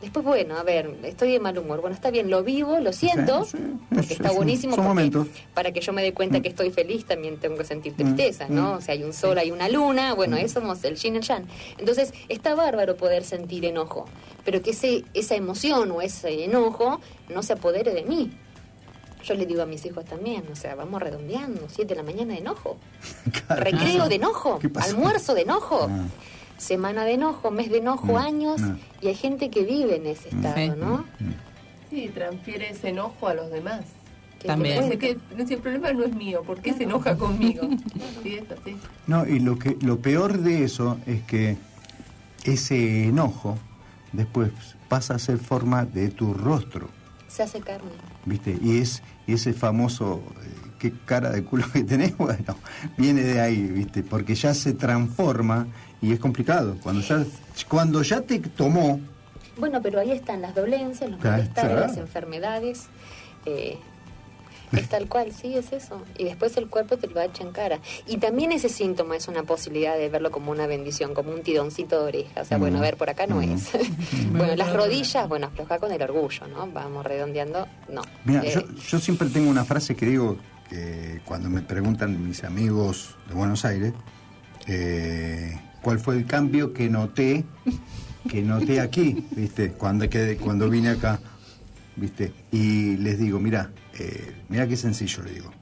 Después, bueno, a ver, estoy de mal humor. Bueno, está bien, lo vivo, lo siento, Sí, porque está buenísimo. porque. Para que yo me dé cuenta que estoy feliz, también tengo que sentir Mm, tristeza, ¿no? mm. O sea, hay un sol, hay una luna, bueno, eso somos el yin y el yang. Entonces, está bárbaro poder sentir enojo, pero que ese, esa emoción o ese enojo no se apodere de mí. Yo le digo a mis hijos también, o sea, vamos redondeando, siete de la mañana de enojo, recreo de enojo, almuerzo de enojo, Ah. Semana de enojo, mes de enojo, Mm, años, mm. y hay gente que vive en ese estado, Sí. ¿no? Sí, transfiere ese enojo a los demás. Que También. que el problema no es mío, ¿por qué se enoja conmigo? Sí, esto, sí. No, y lo que lo peor de eso es que ese enojo después pasa a ser forma de tu rostro, se hace carne. ¿viste? Y es y ese famoso eh, qué cara de culo que tenés, bueno, viene de ahí, ¿viste? Porque ya se transforma y es complicado. Cuando ya cuando ya te tomó, Bueno, pero ahí están las dolencias, los Claro, malestares, claro. las enfermedades. eh, Es tal cual, sí, es eso. Y después el cuerpo te lo echa en cara. Y también ese síntoma es una posibilidad de verlo como una bendición, como un tironcito de oreja. O sea, bueno, a ver, por acá no es. bueno, las rodillas, bueno, afloja con el orgullo, ¿no? Vamos redondeando, no. Mira, Eh, yo, yo siempre tengo una frase que digo que cuando me preguntan mis amigos de Buenos Aires eh, cuál fue el cambio que noté que noté aquí, viste, cuando que- cuando vine acá, viste, y les digo, mira, eh, mira qué sencillo le digo,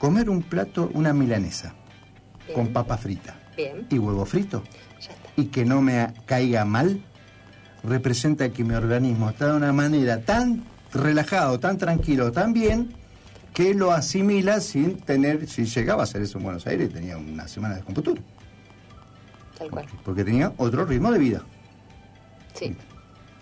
comer un plato, una milanesa con papa frita Bien. y huevo frito y que no me caiga mal representa que mi organismo está de una manera tan relajado, tan tranquilo, tan bien que lo asimila sin tener, si llegaba a hacer eso en Buenos Aires tenía una semana de computura, Tal cual. porque tenía otro ritmo de vida. Sí.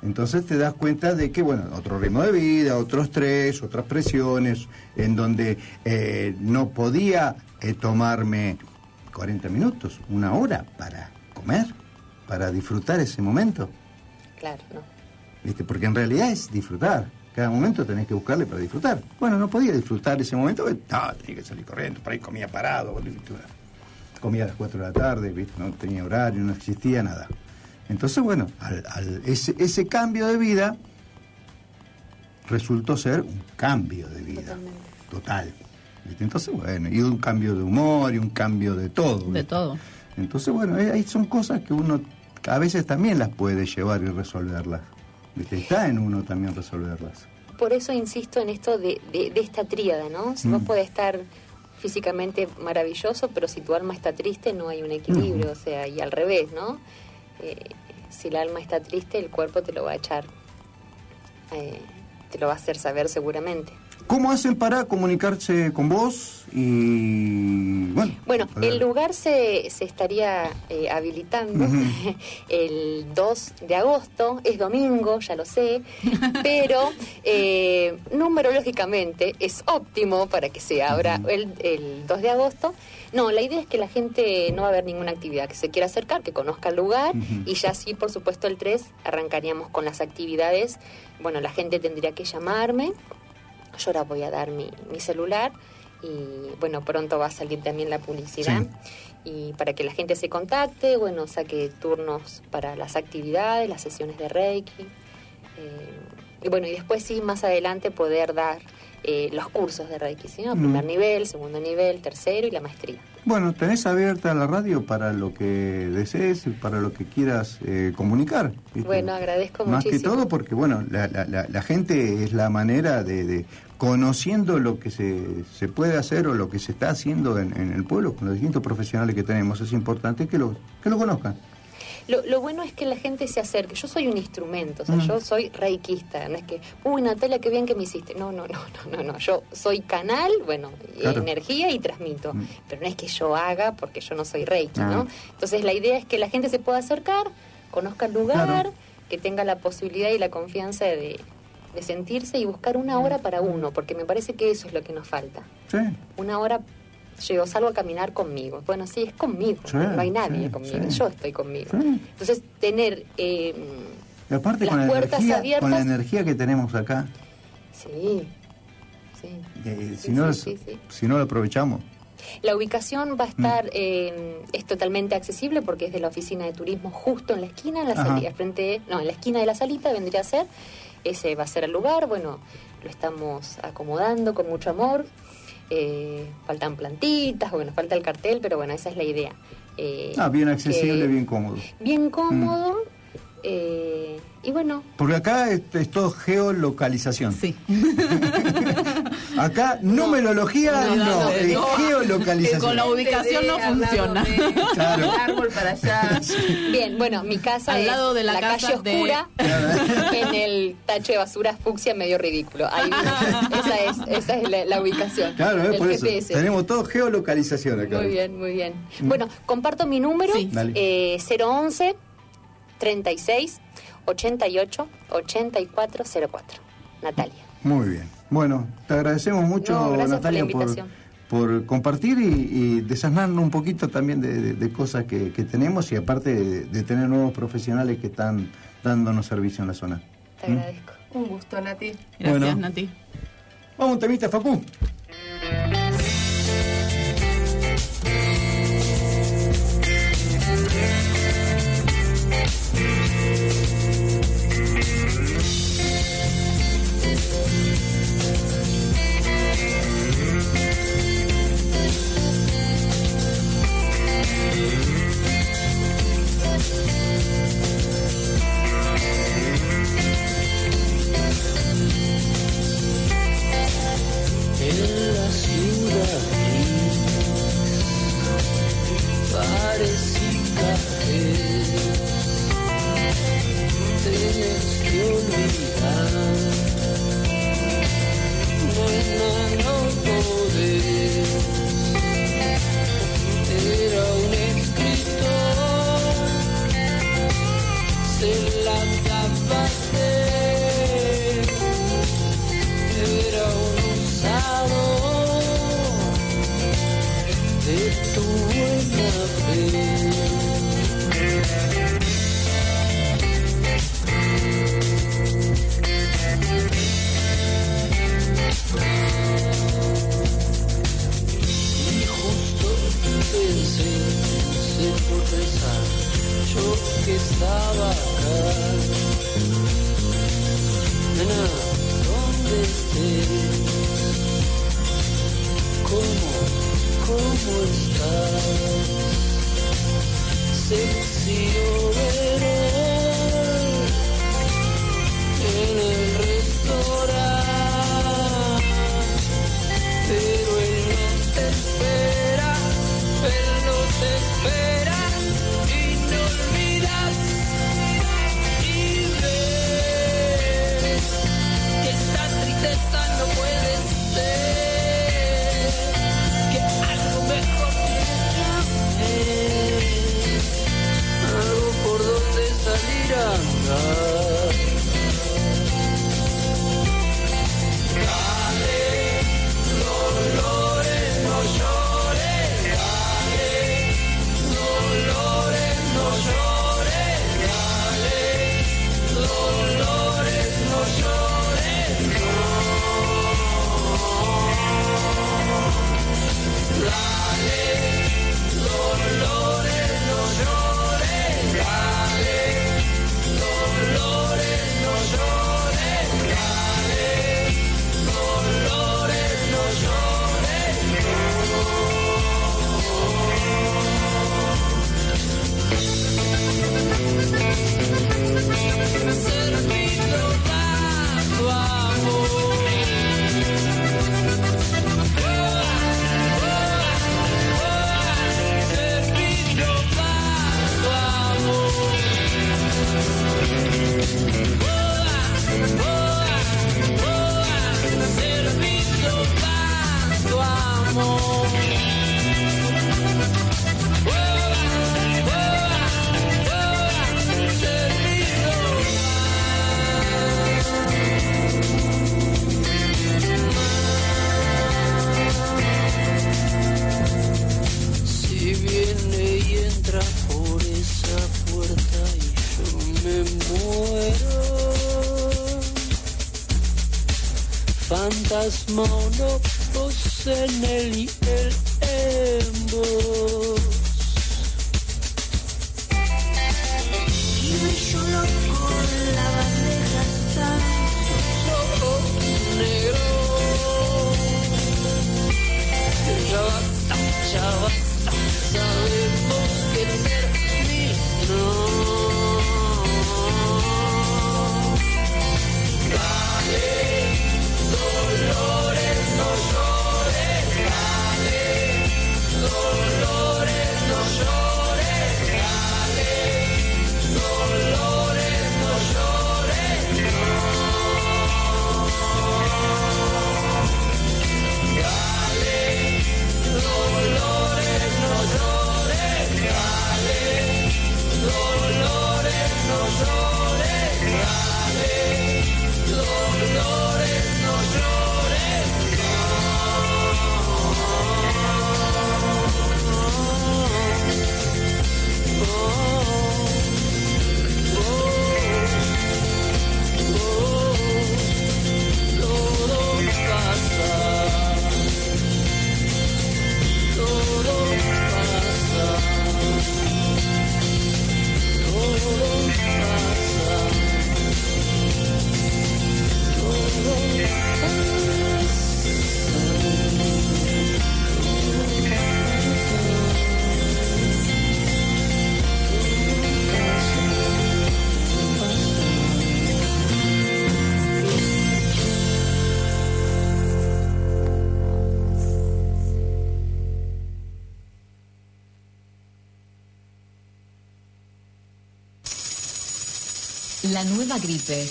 Entonces te das cuenta de que, bueno, otro ritmo de vida, otro estrés, otras presiones, en donde eh, no podía eh, tomarme 40 minutos, una hora para comer, para disfrutar ese momento. Claro, no. ¿Viste? Porque en realidad es disfrutar. Cada momento tenés que buscarle para disfrutar. Bueno, no podía disfrutar ese momento, no, tenía que salir corriendo, por ahí comía parado, ¿viste? Comía a las 4 de la tarde, ¿viste? no tenía horario, no existía nada. Entonces, bueno, al- al- ese, ese cambio de vida resultó ser un cambio de vida total. ¿viste? Entonces, bueno, y un cambio de humor y un cambio de todo. De todo. Entonces, bueno, eh, ahí son cosas que uno a veces también las puede llevar y resolverlas. ¿viste? Está en uno también resolverlas. Por eso insisto en esto de, de, de esta tríada, ¿no? Si vos Mm. podés estar físicamente maravilloso, pero si tu alma está triste, no hay un equilibrio, o sea, y al revés, ¿no? Eh, si el alma está triste, el cuerpo te lo va a echar, eh, te lo va a hacer saber seguramente. ¿Cómo hacen para comunicarse con vos? Y bueno, el lugar se, se estaría eh, habilitando el 2 de agosto, es domingo, ya lo sé, pero eh, numerológicamente es óptimo para que se abra el, el 2 de agosto. No, la idea es que la gente no va a haber ninguna actividad, que se quiera acercar, que conozca el lugar y ya sí, por supuesto, el 3 arrancaríamos con las actividades. Bueno, la gente tendría que llamarme, yo ahora voy a dar mi, mi celular y bueno, pronto va a salir también la publicidad. Y para que la gente se contacte, bueno, saque turnos para las actividades, las sesiones de Reiki. eh, y bueno, y después sí, más adelante poder dar eh, los cursos de Reiki, ¿sí? ¿no? Mm. Primer nivel, segundo nivel, tercero y la maestría. Bueno, tenés abierta la radio para lo que desees, para lo que quieras eh, comunicar. ¿viste? Bueno, agradezco Más que muchísimo. todo porque, bueno, la, la- la- la gente es la manera de, de- conociendo lo que se, se puede hacer o lo que se está haciendo en, en el pueblo, con los distintos profesionales que tenemos, es importante que lo, que lo conozcan. Lo, lo bueno es que la gente se acerque. Yo soy un instrumento, o sea, Mm. yo soy reikista. No es que, uy, Natalia, qué bien que me hiciste. No, no, no, no, no, no. Yo soy canal, bueno, Claro. energía y transmito. Pero no es que yo haga porque yo no soy reiki, Ah. ¿no? Entonces la idea es que la gente se pueda acercar, conozca el lugar, Claro. que tenga la posibilidad y la confianza de, de sentirse y buscar una hora para uno, porque me parece que eso es lo que nos falta. Sí. Una hora yo salgo a caminar conmigo. Bueno, sí, es conmigo. Sí, no hay nadie sí, conmigo. sí. Yo estoy conmigo. Entonces, tener. eh, Y aparte Las con la, puertas energía, abiertas. con la energía que tenemos acá, sí, sí. eh, si, no, si no lo aprovechamos. La ubicación va a estar, eh, es totalmente accesible porque es de la oficina de turismo justo en la esquina, en la salida, frente, no, en la esquina de la salita vendría a ser. Ese va a ser el lugar, bueno, lo estamos acomodando con mucho amor. Eh, faltan plantitas, bueno, falta el cartel, pero bueno, esa es la idea. Eh, Ah, bien accesible, que- bien cómodo. bien cómodo. Eh, y bueno, Porque acá es, es todo geolocalización. Sí. Acá numerología no, No, no, es no. geolocalización. Con la ubicación no funciona. Claro. El árbol para allá. bien, bueno, mi casa Al es lado de la calle casa de- oscura en el tacho de basura fucsia medio ridículo. Ahí esa es, esa es la, la ubicación. Claro, es el por eso. GPS. Tenemos todo geolocalización acá. Muy bien, muy bien. Bueno, comparto mi número, Dale. eh, 011 36 88 8404. Natalia. Muy bien. Bueno, te agradecemos mucho, Natalia, por, por, compartir y, y un poquito también de, de, cosas que, que, tenemos y aparte de, tener nuevos profesionales que están dándonos servicio en la zona. Te ¿Mm? agradezco. Un gusto, Nati. Gracias, bueno, Nati. Vamos, temita, Facu. que estaba acá. Nena, ¿dónde estés? ¿Cómo, cómo estás? Sexy. Christmas no voz en la nueva gripe.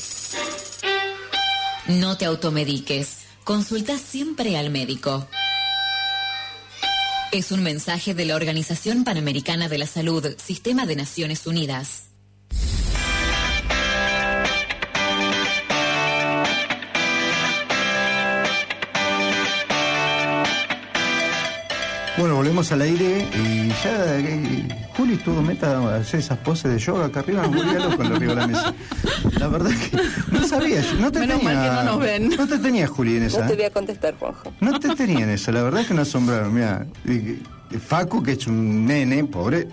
No te automediques. Consulta siempre al médico. Es un mensaje de la Organización Panamericana de la Salud, Sistema de Naciones Unidas. Bueno, volvemos al aire y ya eh, Juli estuvo meta a hacer esas poses de yoga acá arriba, me volvía loco arriba de la mesa. La verdad es que no sabía, no te Menos tenía. mal que no nos ven. No te tenía Juli en esa. No te ¿eh? voy a contestar, Juanjo. No te tenía en esa, la verdad es que no asombraron. Mira, Facu, que es un nene, pobre,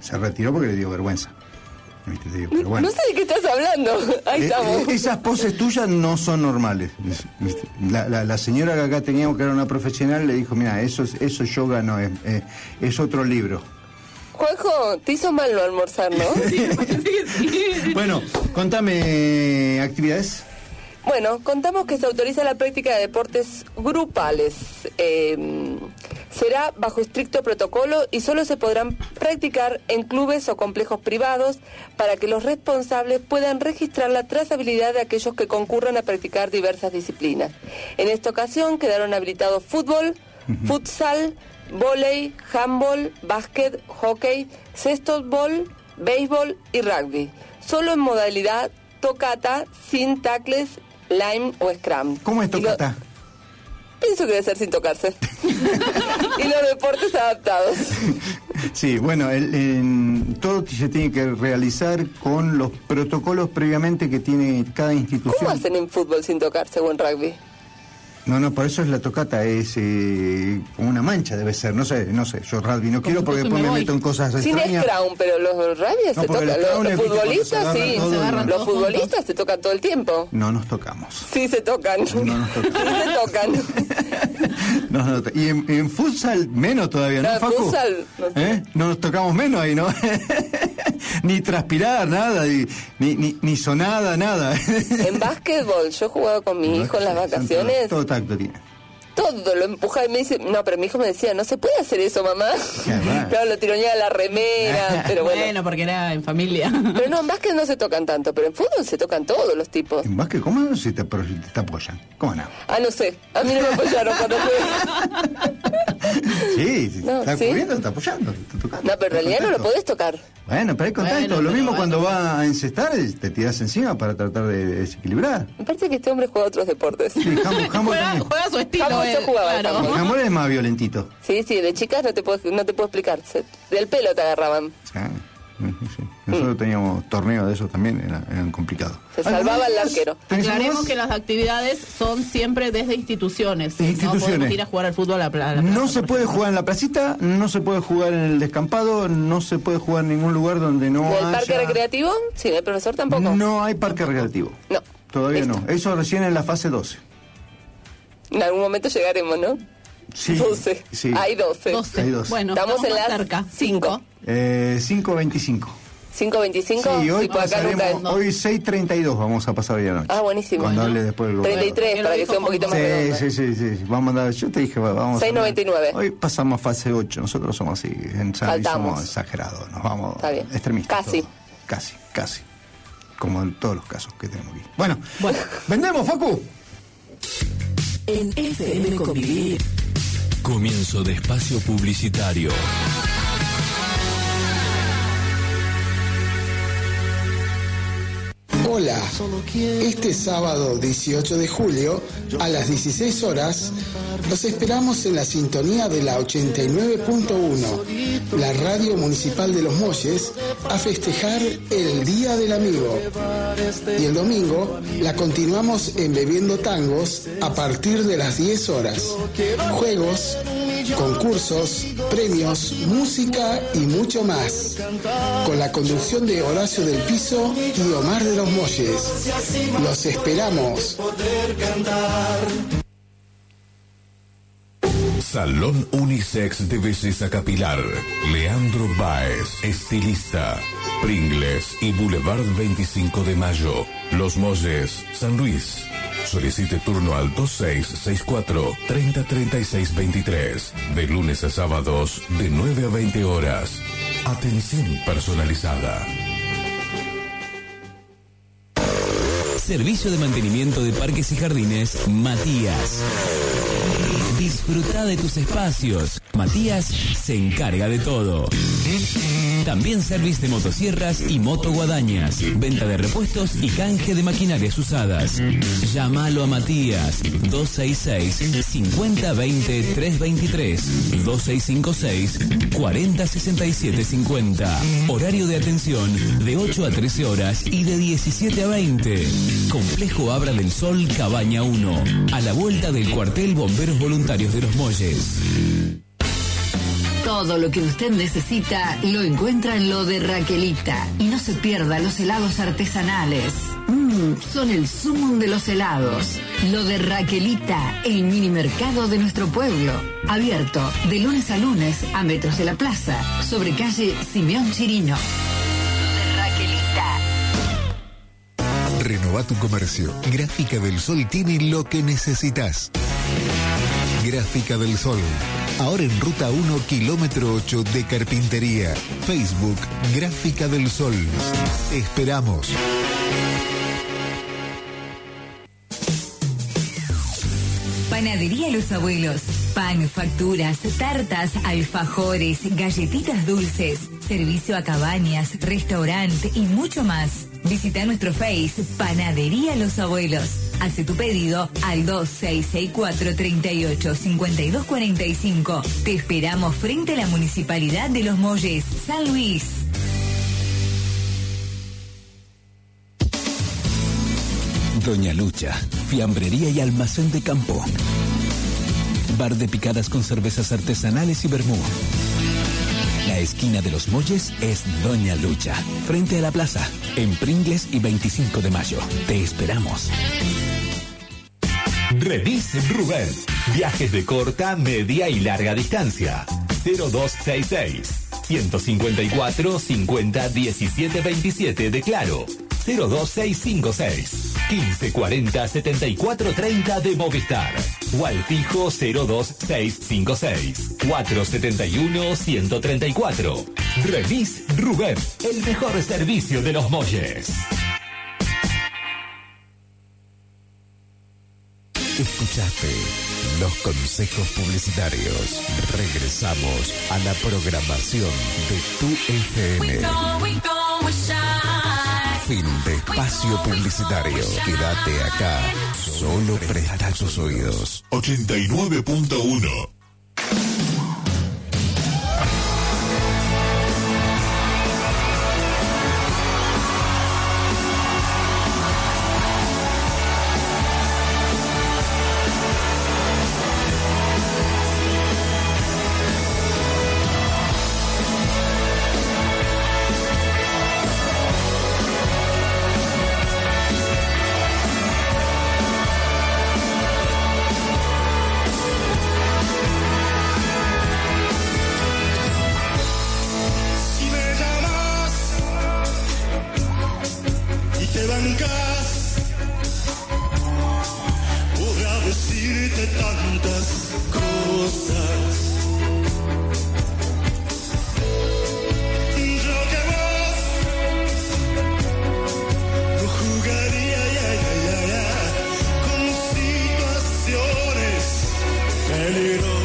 se retiró porque le dio vergüenza. ¿Viste? Te digo, Pero bueno. No sé de qué estás hablando. Ahí Eh, estamos. eh, esas poses tuyas no son normales. La, la- la señora que acá teníamos, que era una profesional, le dijo, mira, eso, es- eso yoga no es, eh, es otro libro. Juanjo, te hizo mal no almorzar, ¿no? Bueno, contame actividades. Bueno, contamos que se autoriza la práctica de deportes grupales. Eh, será bajo estricto protocolo y solo se podrán practicar en clubes o complejos privados para que los responsables puedan registrar la trazabilidad de aquellos que concurran a practicar diversas disciplinas. En esta ocasión quedaron habilitados fútbol, futsal, vóley, handball, básquet, hockey, cestobol, béisbol y rugby. Solo en modalidad tocata, sin tacles, lime o scrum. ¿Cómo es lo- tocata? Pienso que debe ser sin tocarse. y los deportes adaptados. Sí, bueno, el- en- todo se tiene que realizar con los protocolos previamente que tiene cada ¿Cómo institución. hacen en fútbol sin tocarse o en rugby? No, no, por eso es la tocata, es eh, como una mancha debe ser, no sé, no sé, yo rugby no quiero porque después me meto en cosas Sin extrañas. scrum, pero los rugby No, se porque tocan. Los, scrum los es, viste, cuando se futbolistas agarran sí. Se agarran Los todos futbolistas se tocan todo el tiempo. No nos tocamos. Sí, se tocan. No nos Sí, se tocan. No, no, y en, en futsal menos todavía, ¿no, No, en Facu? futsal, no sé. ¿Eh? No nos tocamos menos ahí, ¿no? ni transpirar, nada, ni, ni, ni, ni sonada, nada. En básquetbol, yo jugaba con mi hijo en las vacaciones. Todo tacto tiene. Todo lo empujaba y me dice, no, pero mi hijo me decía, no se puede hacer eso, mamá. Claro, lo tironeaba la remera, pero bueno. porque era en familia. Pero no, en básquet no se tocan tanto, pero en fútbol se tocan todos los tipos. En básquet, ¿cómo si te, pero si te apoyan? ¿Cómo no? Ah, no sé, a mí no me apoyaron cuando fue. Sí, si No, te está ¿sí? cubriendo, te está apoyando, está tocando. No, pero en realidad no lo podés tocar. Bueno, pero hay contacto. Bueno, Lo mismo bueno. cuando va a encestar, te tiras encima para tratar de desequilibrar. Me parece que este hombre juega otros deportes. Sí, también. Juega su estilo. Yo jugaba claro. El es más violentito. Sí, sí, de chicas no te puedo, no te puedo explicar. Se- del pelo te agarraban. Ah, sí, sí. Nosotros teníamos torneos de esos también, era- eran complicados. Se salvaba el arquero. ¿Tenés algo Aclaremos que las actividades son siempre desde instituciones. Instituciones. No podemos ir a jugar al fútbol a la, pla- a la plaza. No se puede jugar en la placita, no se puede jugar en el descampado, no se puede jugar en ningún lugar donde no ¿Del haya... parque recreativo? Sí, del profesor tampoco. No hay parque recreativo. No. Todavía no. Eso recién en la fase 12. En algún momento llegaremos, ¿no? Sí. 12. sí. Hay 12. Hay 12. Bueno, estamos en la cerca. 5. Eh, 5.25. 5.25. Sí, hoy Sí, acá nunca pasaremos, es. hoy 6.32 vamos a pasar hoy anoche. Ah, buenísimo. Cuando hable después del 33, para que sea un poquito más redondo. Sí, sí, sí, sí. Vamos a dar, yo te dije, va- vamos a 6.99. Hoy pasamos fase 8, nosotros somos así, en somos exagerados, nos vamos Está bien. extremistas. Casi. todos. Casi, casi. Como en todos los casos que tenemos aquí. Bueno, vendemos, Facu. En FM Convivir. Comienzo de espacio publicitario. Hola, este sábado 18 de julio a las 16 horas los esperamos en la sintonía de la 89.1, la radio municipal de Los Molles, a festejar el Día del Amigo. Y el domingo la continuamos en Bebiendo Tangos a partir de las 10 horas. Juegos, concursos, premios, música y mucho más. Con la conducción de Horacio del Piso y Omar de los Molles. Los esperamos. Salón Unisex de Belleza Capilar. Leandro Baez, estilista. Pringles y Boulevard 25 de Mayo. Los Molles, San Luis. Solicite turno al 2664 303623. De lunes a sábados, de 9 a 20 horas. Atención personalizada. Servicio de mantenimiento de parques y jardines, Matías. Disfruta de tus espacios. Matías se encarga de todo. También servicio de motosierras y motoguadañas. Venta de repuestos y canje de maquinarias usadas. Llámalo a Matías 266 5020 323 2656 4067 50. Horario de atención de 8 a 13 horas y de 17 a 20. Complejo Abra del Sol Cabaña 1. A la vuelta del cuartel Bomberos Voluntarios de los Molles. Todo lo que usted necesita lo encuentra en lo de Raquelita. Y no se pierda los helados artesanales. Mmm, son el sumum de los helados. Lo de Raquelita, el mini mercado de nuestro pueblo. Abierto de lunes a lunes a metros de la plaza, sobre calle Simeón Chirino. Renova tu comercio. Gráfica del Sol tiene lo que necesitas. Gráfica del Sol. Ahora en ruta 1, kilómetro 8 de Carpintería. Facebook, Gráfica del Sol. Esperamos. Panadería Los Abuelos. Pan, facturas, tartas, alfajores, galletitas dulces, servicio a cabañas, restaurante y mucho más. Visita nuestro Face Panadería Los Abuelos. Hace tu pedido al 2664 38 52 45. Te esperamos frente a la Municipalidad de Los Molles, San Luis. Doña Lucha, fiambrería y almacén de campo. Bar de picadas con cervezas artesanales y vermú. La esquina de los Molles es Doña Lucha, frente a la plaza, en Pringles y 25 de mayo. Te esperamos. Remis Rubén. Viajes de corta, media y larga distancia. 0266 154 50 17 27 de Claro. 02656 1540 74 30 de Movistar. O al fijo 02656 471 134. Remis Rubén. El mejor servicio de los Molles. Escuchaste los consejos publicitarios. Regresamos a la programación de tu FM. Fin de espacio publicitario. Quédate acá. Solo presta tus oídos. 89.1 little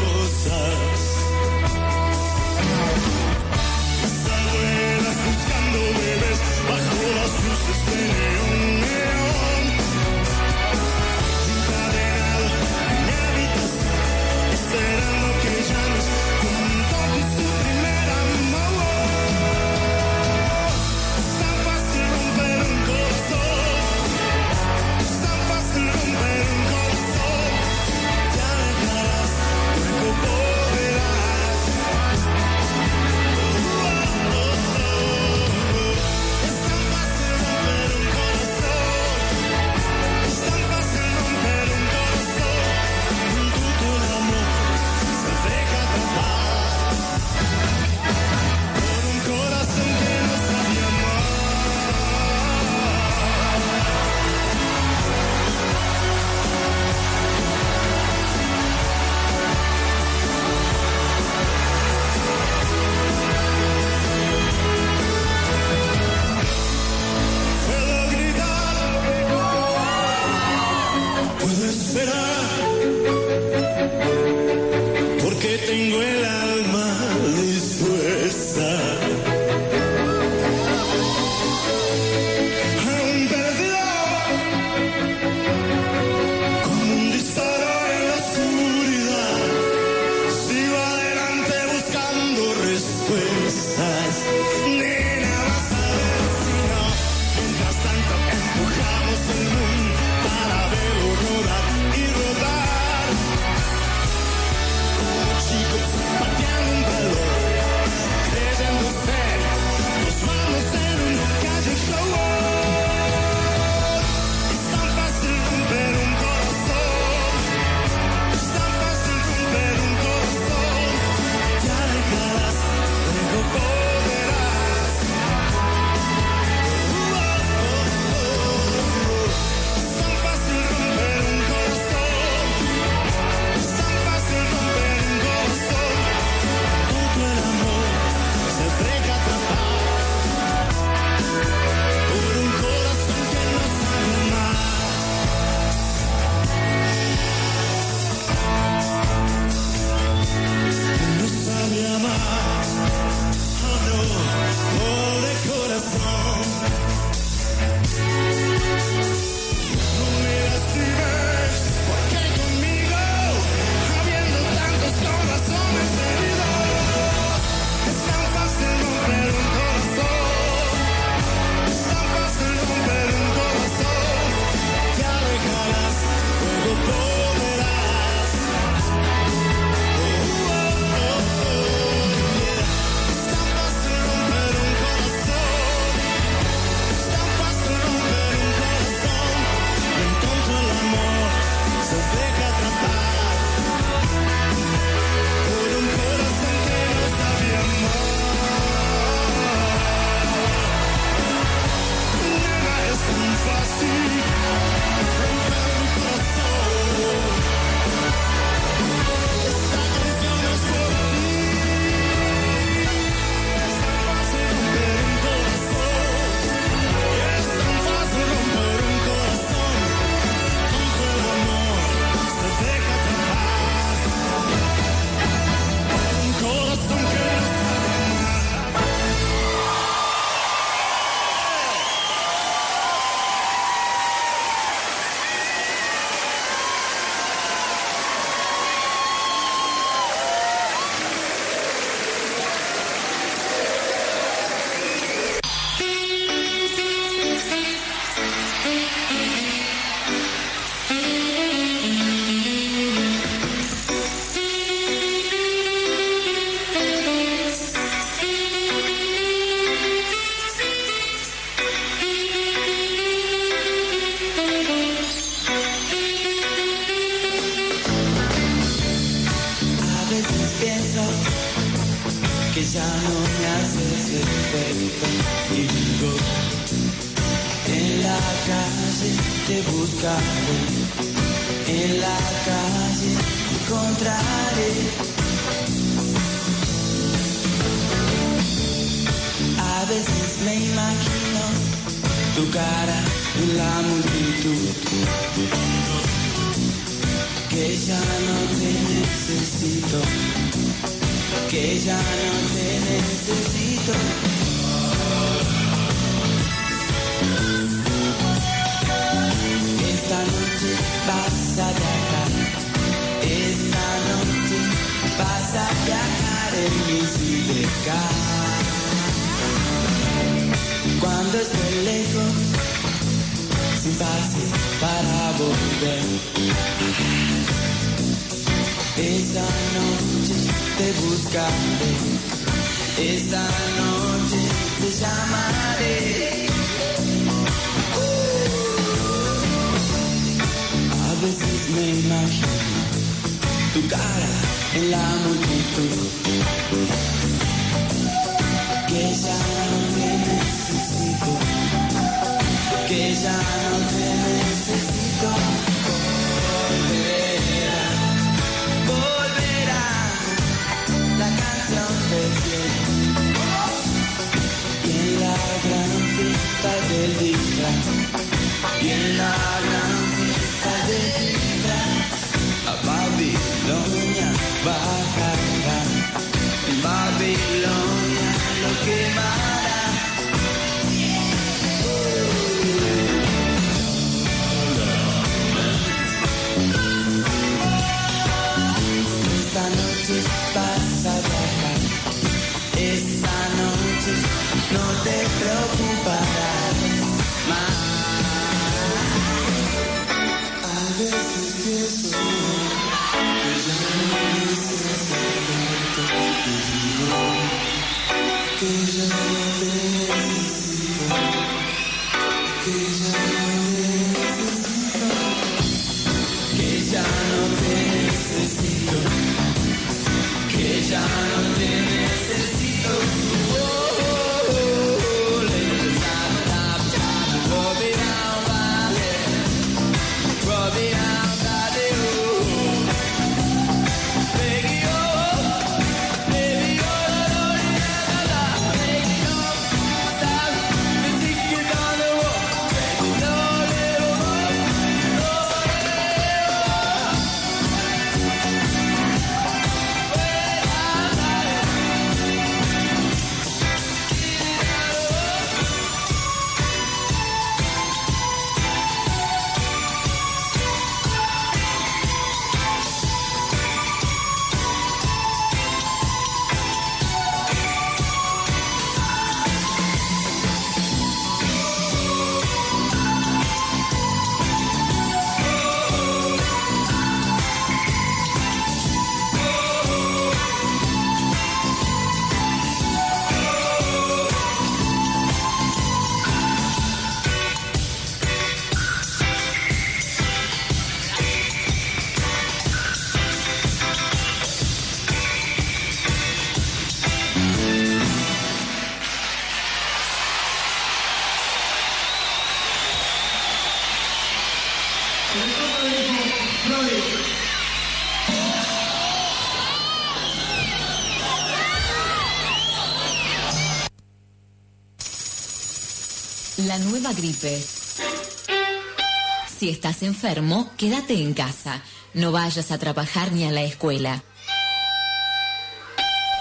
Si estás enfermo, quédate en casa. No vayas a trabajar ni a la escuela.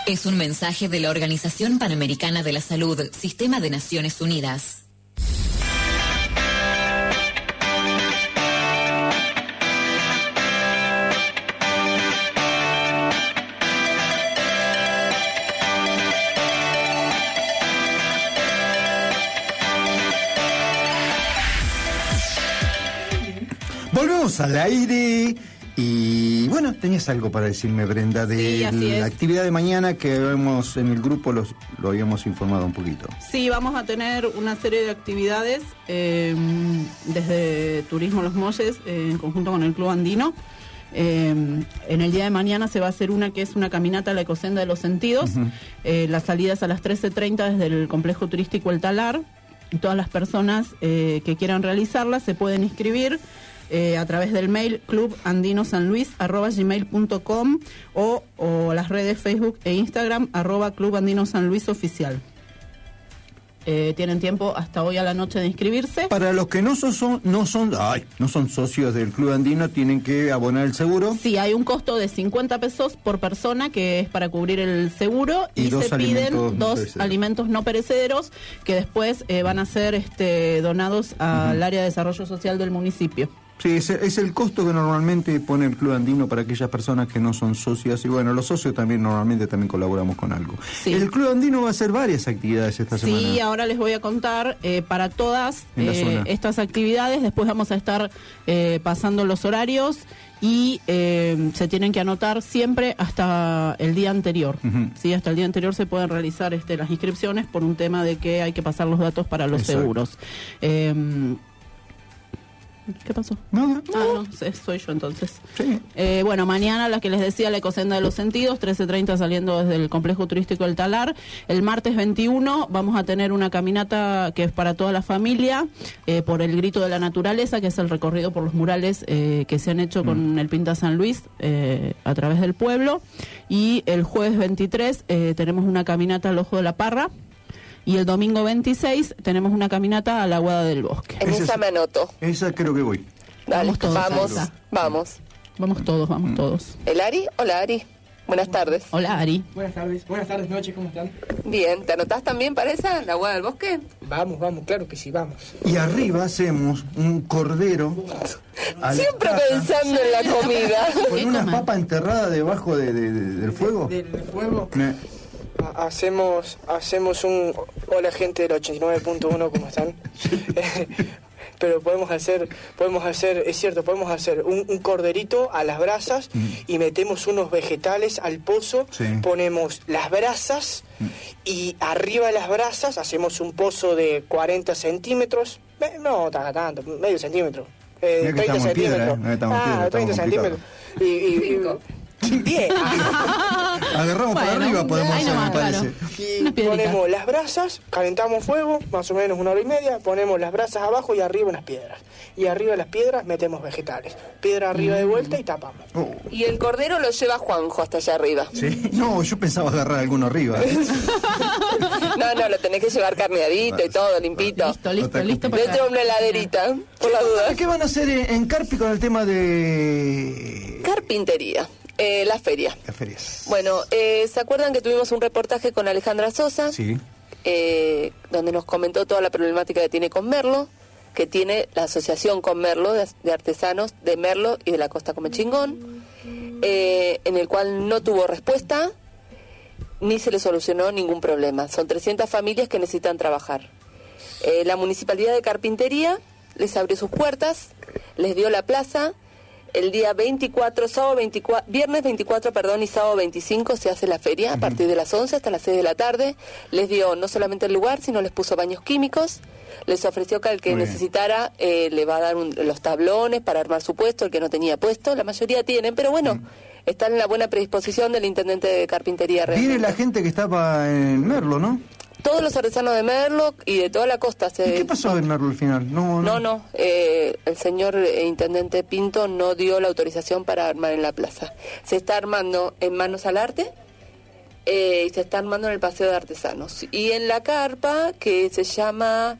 Es un mensaje de la Organización Panamericana de la Salud, Sistema de Naciones Unidas. Al aire y bueno, tenías algo para decirme, Brenda, de Sí, la actividad de mañana que vemos en el grupo, los, lo habíamos informado un poquito. Sí, vamos a tener una serie de actividades eh, desde Turismo Los Molles eh, en conjunto con el Club Andino. Eh, en el día de mañana se va a hacer una que es una caminata a la ecosenda de los sentidos. Eh, la salida es a las 13.30 desde el complejo turístico El Talar. Todas las personas eh, que quieran realizarla se pueden inscribir eh, a través del mail clubandinosanluis.gmail.com o, o las redes Facebook e Instagram arroba Club Andino San Luis Oficial. Eh, tienen tiempo hasta hoy a la noche de inscribirse. Para los que no son, son- no son, ay, no son socios del Club Andino, tienen que abonar el seguro. Sí, hay un costo de 50 pesos por persona que es para cubrir el seguro Y y, dos se piden alimentos dos alimentos no perecederos que después eh, van a ser este, donados al área de desarrollo social del municipio. Sí, es, es el costo que normalmente pone el Club Andino para aquellas personas que no son socias. Y bueno, los socios también normalmente también colaboramos con algo. El Club Andino va a hacer varias actividades esta semana. Sí, ahora les voy a contar eh, para todas eh, estas actividades. Después vamos a estar eh, pasando los horarios y eh, se tienen que anotar siempre hasta el día anterior. Sí, hasta el día anterior se pueden realizar este, las inscripciones por un tema de que hay que pasar los datos para los Exacto. seguros. ¿Qué pasó? Nada. Ah, no, sí, soy yo entonces. Eh, bueno, mañana la que les decía, la ecosenda de los sentidos, 13.30 saliendo desde el complejo turístico del Talar. El martes 21 vamos a tener una caminata que es para toda la familia eh, por el grito de la naturaleza, que es el recorrido por los murales eh, que se han hecho con el Pinta San Luis eh, a través del pueblo. Y el jueves 23 eh, tenemos una caminata al Ojo de la Parra. Y el domingo 26 tenemos una caminata a la Aguada del Bosque. En esa me anoto. Esa creo que voy. Dale, Vamos todos, vamos, vamos. Vamos todos, vamos todos. ¿El Ari? Hola, Ari. Buenas tardes. Hola, Ari. Buenas tardes, buenas tardes, noches, ¿cómo están? Bien, ¿te anotás también para esa, la agua del bosque? Vamos, vamos, claro que sí, vamos. Y arriba hacemos un cordero. Siempre pensando en la comida. Con una papa enterrada debajo de- de- de- del fuego. Del fuego. Hacemos, hacemos un... Hola gente del 89.1, ¿cómo están? Pero podemos hacer, podemos hacer, es cierto, podemos hacer un, un corderito a las brasas y metemos unos vegetales al pozo, Sí. ponemos las brasas y arriba de las brasas hacemos un pozo de 40 centímetros, no ta- tanto, medio centímetro, eh, Mirá que 30 estamos en piedra, centímetros, ¿eh? No ah, piedra, 30 estamos centímetros. Y, y- y- Bien. Agarramos para Bueno, arriba, podemos ahí hacer, nomás, me parece. claro. Y ponemos las brasas, calentamos fuego, más o menos una hora y media, ponemos las brasas abajo y arriba unas piedras. Y arriba de las piedras metemos vegetales. Piedra arriba de vuelta y tapamos. Y el cordero lo lleva Juanjo hasta allá arriba. ¿Sí? No, yo pensaba agarrar alguno arriba. No, no, lo tenés que llevar carneadito y todo, limpito. Listo, listo, listo para Dentro de una heladerita, por la duda. ¿Qué van a hacer en, en Carpi con el tema de Carpintería, eh, la feria. las ferias? Bueno, eh, ¿se acuerdan que tuvimos un reportaje con Alejandra Sosa? Sí. eh, donde nos comentó toda la problemática que tiene con Merlo, que tiene la asociación con Merlo, de, de artesanos de Merlo y de la Costa Comechingón, eh, en el cual no tuvo respuesta ni se le solucionó ningún problema. Son 300 familias que necesitan trabajar. Eh, la Municipalidad de Carpintería les abrió sus puertas, les dio la plaza. El día 24, sábado 24, viernes 24, perdón, y sábado 25 se hace la feria a partir de las 11 hasta las 6 de la tarde. Les dio no solamente el lugar, sino les puso baños químicos. Les ofreció que al que Muy necesitara eh, le va a dar un- los tablones para armar su puesto, el que no tenía puesto. La mayoría tienen, pero bueno, están en la buena predisposición del intendente de carpintería. Viene realmente. la gente que estaba en Merlo, ¿no? Todos los artesanos de Merlo y de toda la costa se... ¿Qué pasó en Merlo al final? No, No, no, eh, el señor eh, intendente Pinto no dio la autorización para armar en la plaza. Se está armando en Manos al Arte eh, y se está armando en el Paseo de Artesanos. Y en la carpa, que se llama,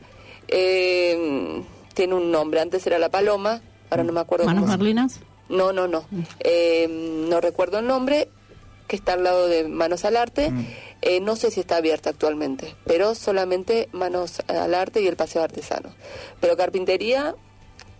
eh, tiene un nombre, antes era La Paloma, ahora no me acuerdo ¿Manos cómo Merlinas? No, no, no, Eh, no recuerdo el nombre, que está al lado de Manos al Arte. Eh, no sé si está abierta actualmente, pero solamente Manos al Arte y el Paseo de Artesanos. Pero carpintería,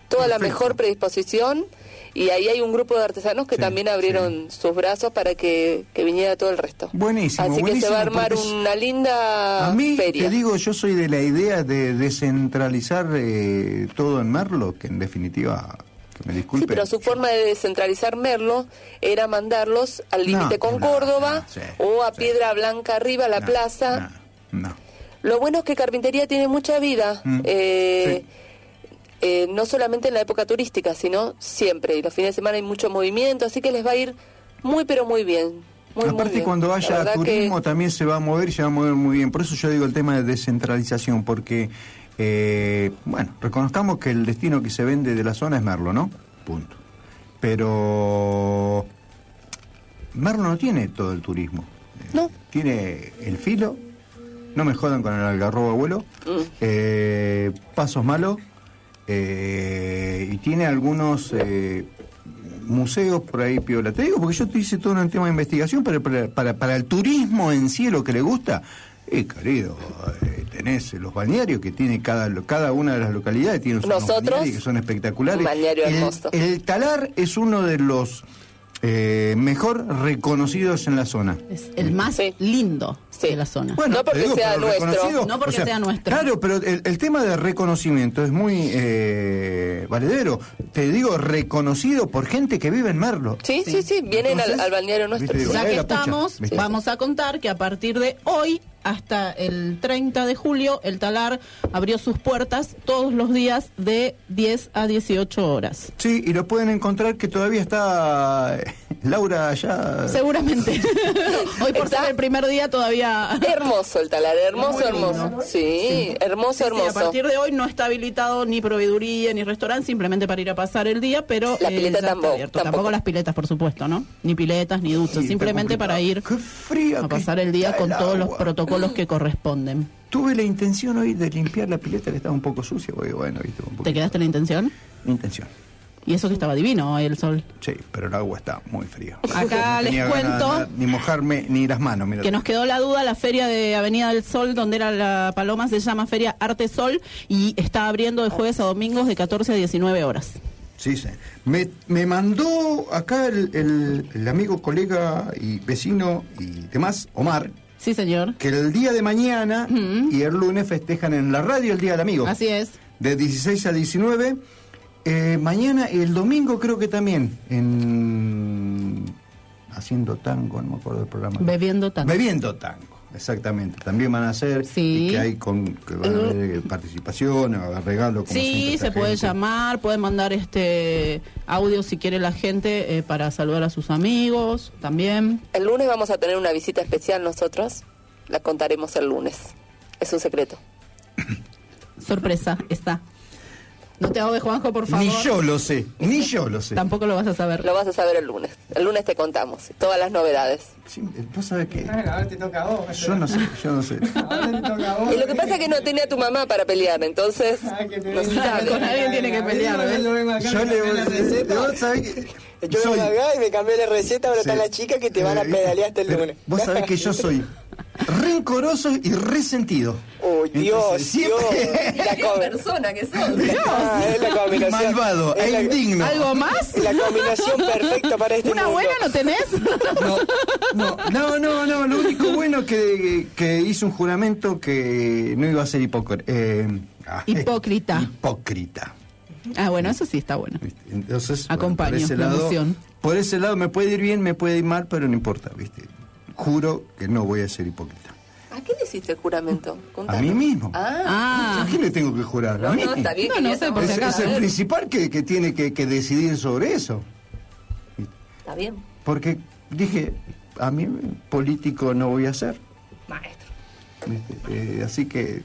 toda la mejor predisposición y ahí hay un grupo de artesanos que también abrieron sus brazos para que, que viniera todo el resto. Buenísimo, Así que se va a armar una linda A mí, feria. te digo, yo soy de la idea de descentralizar eh, todo en Merlo, que en definitiva, que me Sí, pero su forma de descentralizar Merlo era mandarlos al límite con Córdoba o a Piedra Blanca arriba, a la plaza. no. Lo bueno es que Carpintería tiene mucha vida. Mm, Eh, eh, no solamente en la época turística, sino siempre. Y los fines de semana hay mucho movimiento, así que les va a ir muy, pero muy bien. Muy, muy Aparte bien. cuando haya que- turismo también se va a mover y se va a mover muy bien. Por eso yo digo el tema de descentralización, porque, eh, bueno, reconozcamos que el destino que se vende de la zona es Merlo, ¿no? Punto. Pero Merlo no tiene todo el turismo. No. Tiene el filo, no me jodan con el algarrobo abuelo, Mm. eh, pasos malos, eh, y tiene algunos eh, museos por ahí piola. Te digo, porque yo te hice todo un tema de investigación, pero para, para, para el turismo en sí, lo que le gusta, eh, querido, eh, tenés los balnearios que tiene cada, lo- cada una de las localidades, tiene sus Nosotros, balnearios que son espectaculares. el, el Talar es uno de los eh, mejor reconocidos en la zona. Es el más lindo de la zona. Bueno, No porque digo, sea nuestro. reconocido, No porque o sea, sea nuestro. Claro, pero el, el tema de reconocimiento es muy eh, valedero. Te digo, reconocido por gente que vive en Merlo. Sí, sí, sí, vienen al, Entonces, al balneario nuestro. viste, digo, Ya eh, que pucha, estamos, vamos a contar que a partir de hoy hasta el 30 de julio, el talar abrió sus puertas todos los días de 10 a 18 horas. Sí, y lo pueden encontrar que todavía está eh, Laura allá. Seguramente. hoy por ser el primer día todavía... Hermoso el talar, hermoso, lindo. hermoso. Sí, hermoso, Sí, hermoso. a partir de hoy no está habilitado ni proveeduría ni restaurante, simplemente para ir a pasar el día, pero La eh, pileta ya está tampoco, abierto. tampoco. las piletas, por supuesto, ¿no? Ni piletas ni duchas, Sí, simplemente para ir a pasar el día con todos los protocolos que corresponden. Tuve la intención hoy de limpiar la pileta que estaba un poco sucia, porque bueno, viste, un. ¿Te quedaste la intención? Intención. Y eso que estaba divino hoy el sol. Sí, pero el agua está muy fría. Acá No les cuento ni mojarme ni las manos, que nos quedó la duda, la feria de Avenida del Sol, donde era la Paloma, se llama Feria Arte Sol y está abriendo de jueves a domingos de 14 a 19 horas. Sí, sí. Me, me mandó acá el, el- el amigo, colega y vecino y demás, Omar. Sí, señor. Que el día de mañana y el lunes festejan en la radio el Día del Amigo. Así es. De 16 a 19. Eh, mañana y el domingo creo que también. En. Haciendo tango, no me acuerdo del programa. Bebiendo tango. Bebiendo tango, exactamente. También van a hacer. Y que hay con. Que van a haber eh, participación, regalo. como Sí, se puede gente. llamar, puede mandar este audio si quiere la gente eh, para saludar a sus amigos también. El lunes vamos a tener una visita especial nosotros. La contaremos el lunes. Es un secreto. Sorpresa, está. No te ahogues, Juanjo, por favor. Ni yo lo sé, ni yo lo sé. Tampoco lo vas a saber. Lo vas a saber el lunes. El lunes te contamos todas las novedades. Vos sabés que. Ahora te toca a vos. Yo no sé, yo no sé. Ahora te toca a vos. Y lo que pasa es que no tenía a tu mamá para pelear, entonces no se sabe. Con alguien tiene que pelear, ¿ves? Yo le voy vos sabés que Yo soy- vengo acá y me cambié la receta, ahora Sí. están las chicas que te van a Eh, pedalear hasta el lunes. Vos sabés que yo soy rencoroso y resentido. Uy, Dios, Entonces, siempre- Dios. La persona que sos. Ah, es la combinación. Malvado es e la- indigno. ¿Algo más? La combinación perfecta para este ¿Una mundo. buena no tenés? No, no, no, no, lo único bueno que, que hice un juramento que no iba a ser hipócrita. Eh, ah, Hipócrita. hipócrita. Ah, bueno, eso sí está bueno. Entonces, bueno, Acompaño por ese la lado, emoción. por ese lado me puede ir bien, me puede ir mal, pero no importa, ¿viste? Juro que no voy a ser hipócrita. ¿A qué le hiciste el juramento? A mí mismo. Ah, ¿A quién le tengo que jurar? No, ¿A mí? no, está bien No, no sé, por es, el principal que, que tiene que, que decidir sobre eso. Está bien. Porque dije, a mí político no voy a ser. Maestro. ¿viste? Eh, así que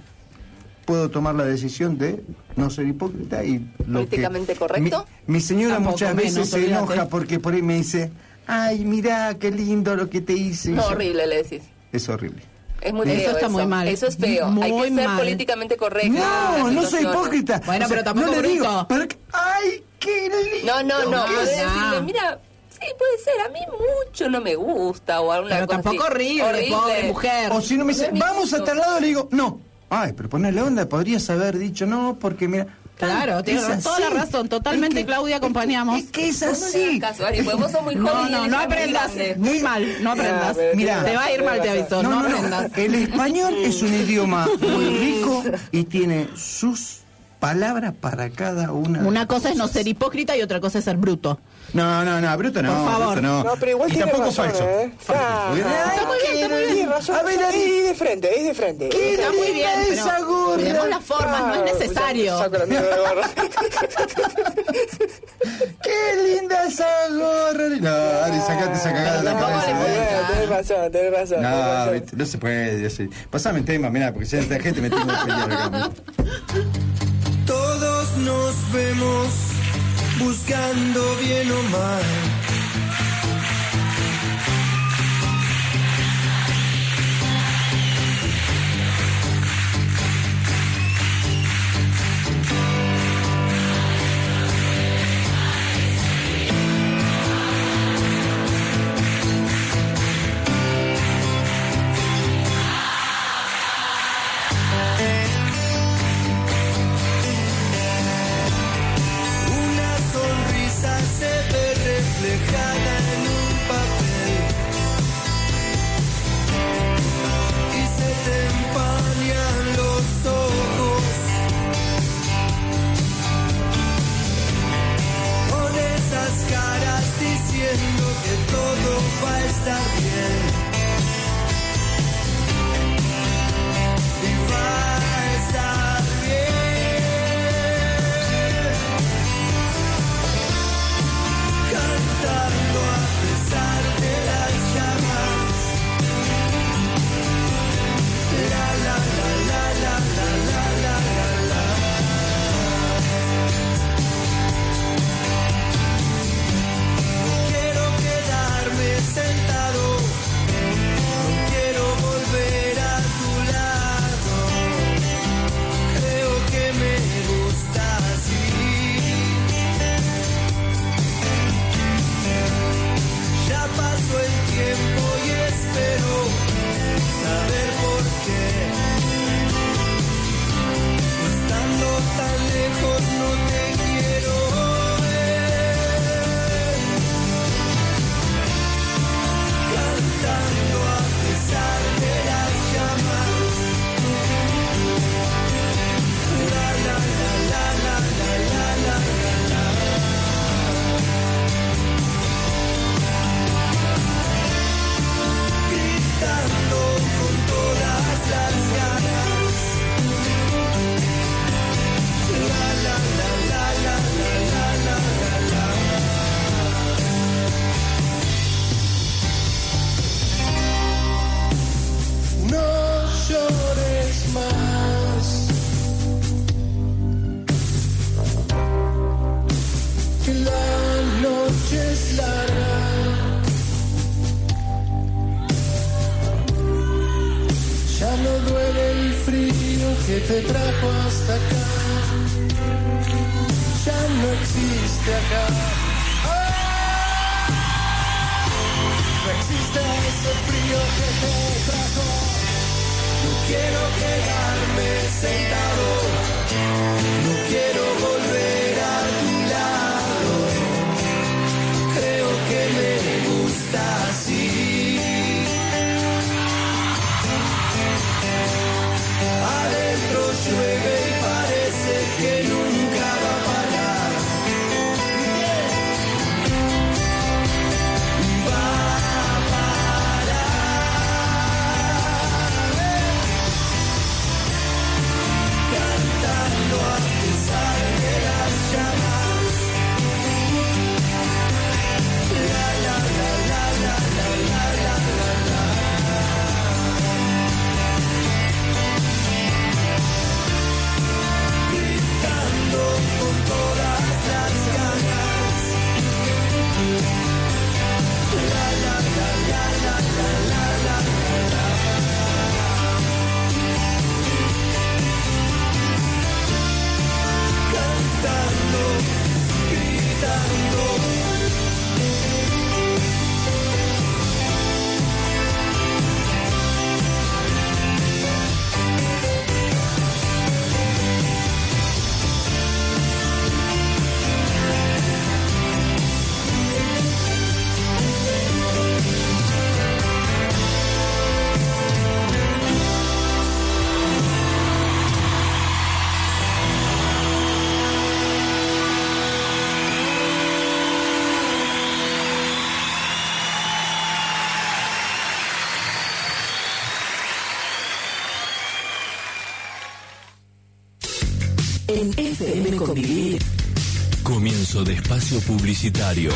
puedo tomar la decisión de no ser hipócrita y lo ¿Políticamente que, correcto? Mi, mi señora Tampoco, muchas veces menos, se enoja porque por ahí me dice, ay, mirá, qué lindo lo que te hice. No, horrible le decís. Es horrible. Es muy Eso feo está muy mal. Eso es feo. Muy Hay que ser mal. políticamente correcto. No, no soy hipócrita. Bueno, O sea, pero tampoco no le digo, pero ay, qué lindo. No, no, no. Decirle, mira, sí, puede ser. A mí mucho no me gusta o alguna Pero cosa tampoco así. horrible, pobre mujer. O si no me dice, vamos a tal lado, le digo, no. Ay, pero ponerle onda, podrías haber dicho no, porque mira. Claro, tienes es toda la razón. Totalmente, Es que- Claudia, acompañamos. Es que es así. vos sos muy No, joven no, no aprendas. Muy mal, no aprendas. Mira, te va a ir mal, te aviso. No, aprendas. El español es un idioma muy rico y tiene sus palabra para cada una. Una cosa es no ser hipócrita y otra cosa es ser bruto. No, no, no, bruto no. Por favor. bruto no. No, pero igual y tiene tampoco razón, falso. ¿eh? Ah, Porque- está muy bien, está muy bien. Razón. A ver. Ari. es de frente, es de frente. ¿Qué Está muy bien, linda esa gorra? cuidemos las formas, no es necesario. Saco la mierda de gorra. ¡Qué linda esa gorra! No, Ari, sacate esa cagada de la cabeza. ¿eh? Tenés razón, tenés razón. tenés No, no se puede. Pasame el tema, mirá, porque si esta gente me tengo que pelear acá. Nos vemos buscando bien o mal. Que te trajo hasta acá. Ya no existe acá. ¡Ah! No existe ese frío que te trajo. No quiero quedarme sentado. No quiero Convivir. Comienzo de espacio publicitario.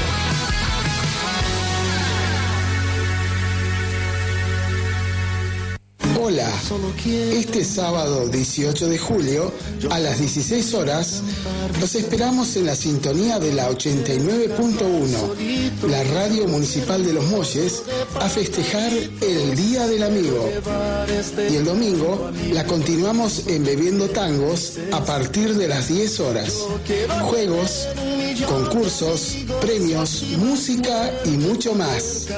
Hola, este sábado 18 de julio a las 16 horas los esperamos en la sintonía de la 89.1, la radio municipal de Los Molles, a festejar el Día del Amigo. Y el domingo la continuamos en Bebiendo Tangos a partir de las 10 horas. Juegos, concursos, premios, música y mucho más.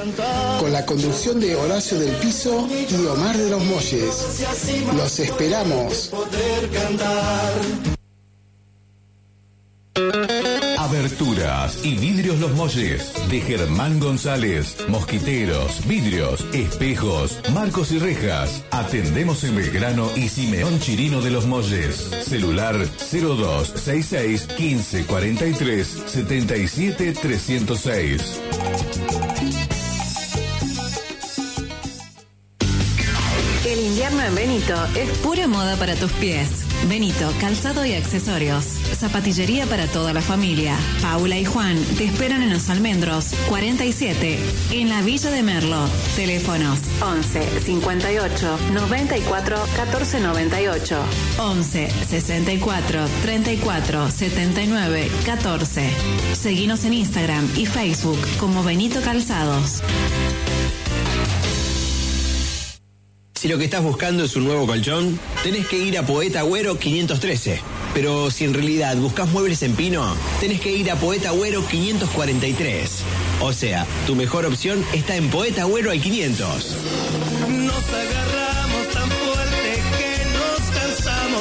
Con la conducción de Horacio del Piso y Omar de los Molles. Los esperamos. Aberturas y vidrios Los Molles de Germán González. Mosquiteros, vidrios, espejos, marcos y rejas. Atendemos en Belgrano y Simeón Chirino de Los Molles. Celular 0266 1543 77 306. En Benito es pura moda para tus pies. Benito, calzado y accesorios. Zapatillería para toda la familia. Paula y Juan te esperan en los almendros 47 en la Villa de Merlo. Teléfonos 11 58 94 14 98. 11 64 34 79 14. Seguinos en Instagram y Facebook como Benito Calzados. Si lo que estás buscando es un nuevo colchón, tenés que ir a Poeta Agüero 513. Pero si en realidad buscas muebles en pino, tenés que ir a Poeta Agüero 543. O sea, tu mejor opción está en Poeta Agüero al 500. Nos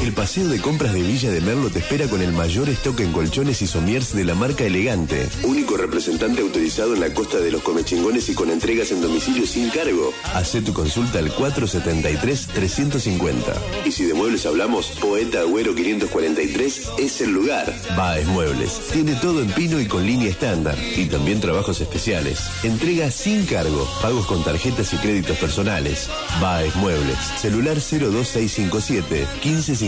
El paseo de compras de Villa de Merlo te espera con el mayor stock en colchones y somiers de la marca Elegante. Único representante autorizado en la costa de los comechingones y con entregas en domicilio sin cargo. Hacé tu consulta al 473-350. Y si de muebles hablamos, Poeta Agüero 543 es el lugar. Baez Muebles. Tiene todo en pino y con línea estándar. Y también trabajos especiales. Entrega sin cargo. Pagos con tarjetas y créditos personales. Baez Muebles. Celular 02657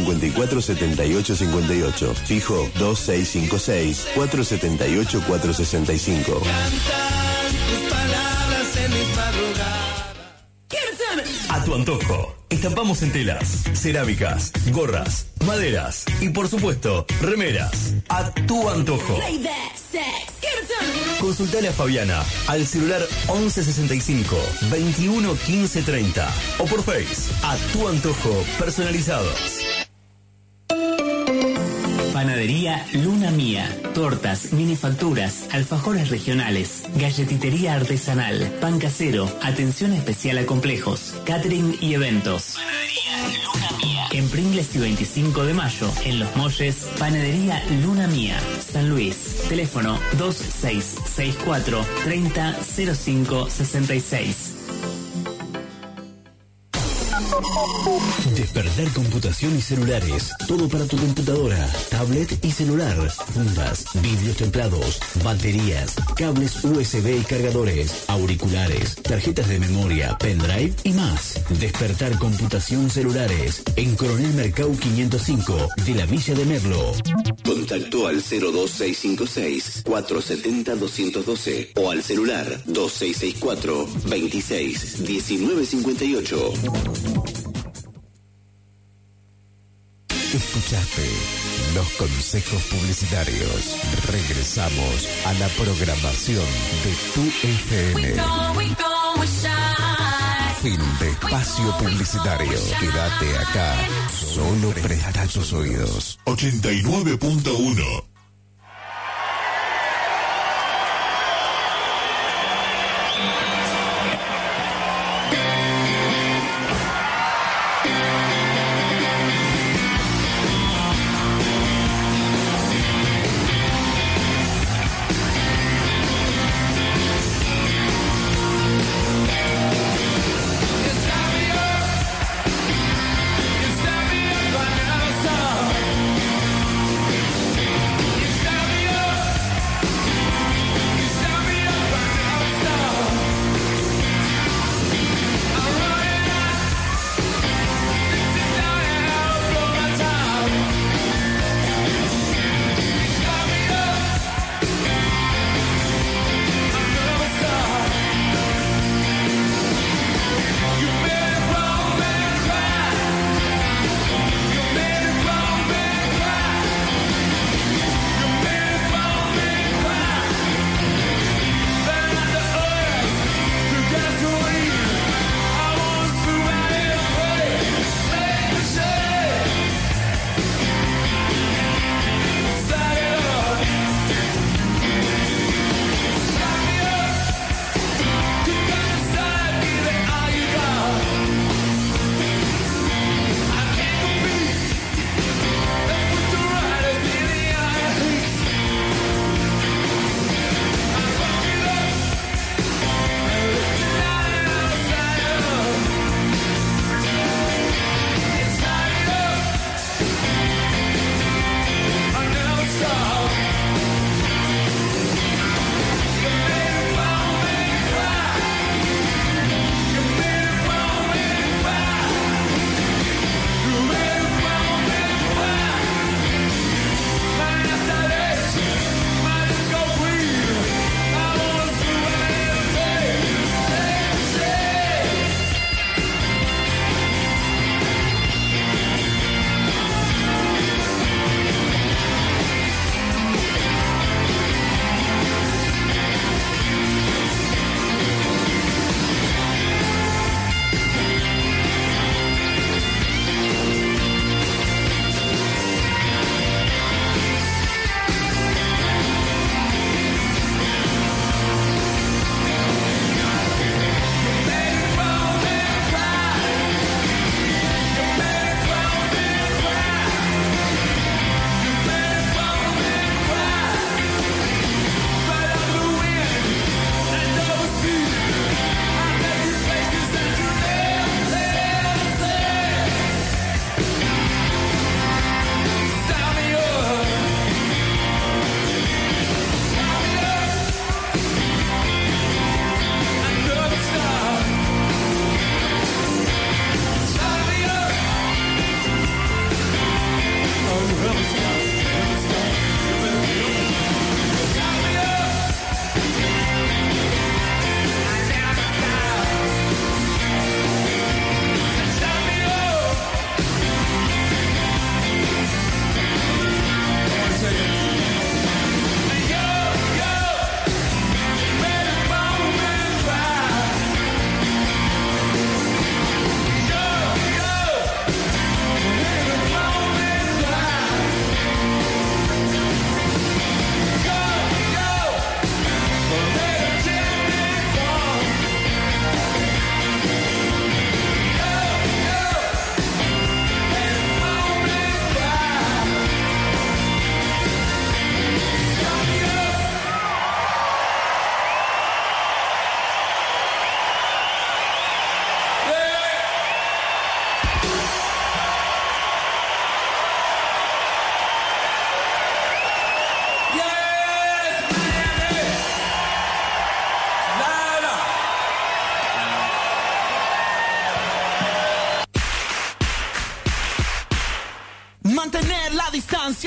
1554 7858. Fijo 2656 478 465. Tus palabras en mis madrugadas. A tu antojo. Estampamos en telas, cerámicas, gorras, maderas y por supuesto, remeras. A tu antojo. Consultale a Fabiana al celular 1165 21 15 30 o por Face. A tu antojo personalizados. Panadería Luna Mía. Tortas, minifacturas, alfajores regionales, galletitería artesanal, pan casero, atención especial a complejos, catering y eventos. Panadería Luna Mía. En Pringles y 25 de mayo, en Los Molles, Panadería Luna Mía, San Luis. Teléfono 2664 30 05 66. Despertar computación y celulares. Todo para tu computadora, tablet y celular. Fundas, vidrios templados, baterías, cables USB y cargadores, auriculares, tarjetas de memoria, pendrive y más. Despertar computación celulares. En Coronel Mercau 505 de la Villa de Merlo. Contacto al 02656 470 212 o al celular 2664 26 1958. Escuchaste los consejos publicitarios. Regresamos a la programación de tu FM. Fin de espacio publicitario. Quédate acá. Solo presta tus oídos. 89.1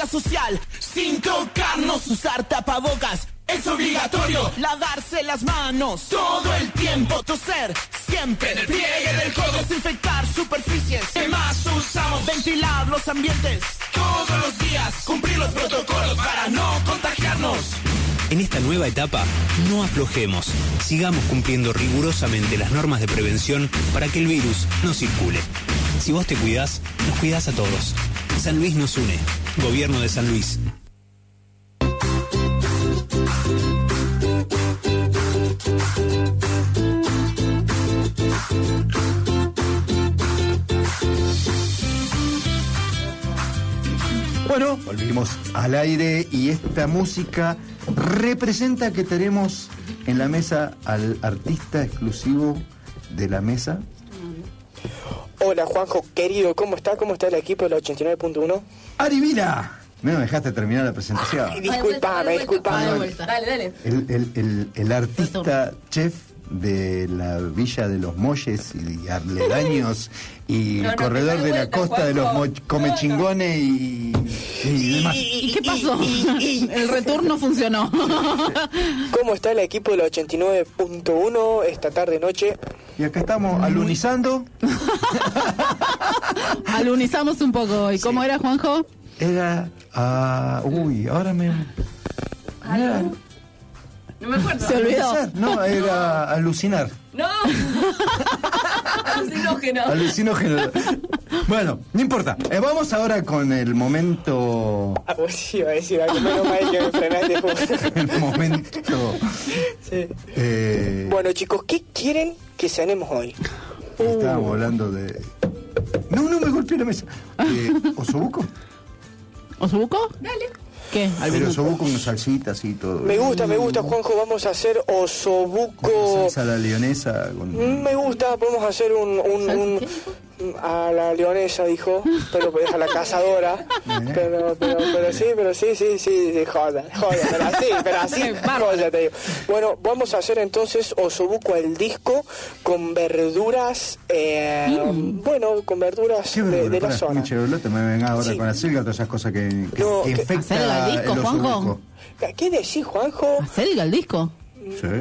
social, sin tocarnos, usar tapabocas. Es obligatorio lavarse las manos todo el tiempo, toser siempre en el pliegue del codo, desinfectar superficies. ¿Qué más usamos? Ventilar los ambientes todos los días, cumplir los protocolos para no contagiarnos. En esta nueva etapa, no aflojemos. Sigamos cumpliendo rigurosamente las normas de prevención para que el virus no circule. Si vos te cuidás, nos cuidás a todos. San Luis nos une. Gobierno de San Luis. Bueno, volvimos al aire y esta música representa que tenemos en la mesa al artista exclusivo de la mesa. Hola Juanjo, querido, ¿cómo está? ¿Cómo está el equipo del 89.1? ¡Ari Vila! No me dejaste terminar la presentación. Ay, disculpame, disculpame. Dale, dale. El, el- el- el artista chef de la Villa de los Molles y aledaños y No, no, el corredor de la vuelta, costa de los mo- comechingones y, y demás. ¿Y qué pasó? El retorno funcionó. ¿Cómo está el equipo del 89.1 esta tarde noche? Y acá estamos alunizando. Alunizamos un poco. ¿Y cómo era, Juanjo? Era. ah, uy, ahora me. Era- No me acuerdo. Se olvidó. alucinar, No, era alucinar. No. Alucinógeno. Alucinógeno. Bueno, no importa. Eh, vamos ahora con el momento. Ah, sí iba a decir algo, menos mal que me frenaste. justo. El momento. Sí. eh, Bueno chicos, ¿qué quieren que cenemos hoy? Estábamos hablando de. No, no me golpeé la mesa. Eh, ¿Osobuco? ¿Osobuco? Dale. ¿Qué? Pero osobuco con salsitas y todo. Me gusta, me gusta Juanjo, vamos a hacer osobuco. Salsa a la leonesa con. Mm, Me gusta, podemos hacer un, un, un- a la leonesa, dijo, pero pues a la cazadora. Pero, pero, pero sí, pero sí, sí, sí, sí, joda, joda, pero así, pero así, joda, te digo. Bueno, vamos a hacer entonces osobuco al disco con verduras, eh, bueno, con verduras ¿Qué de, verdura? de la zona. chevolote me venga ahora Sí. con la selga, todas esas cosas que, que, No, que que- infecta ¿Acelga el disco, el Juanjo? osobuco. ¿Qué decís, Juanjo? ¿Selga el disco?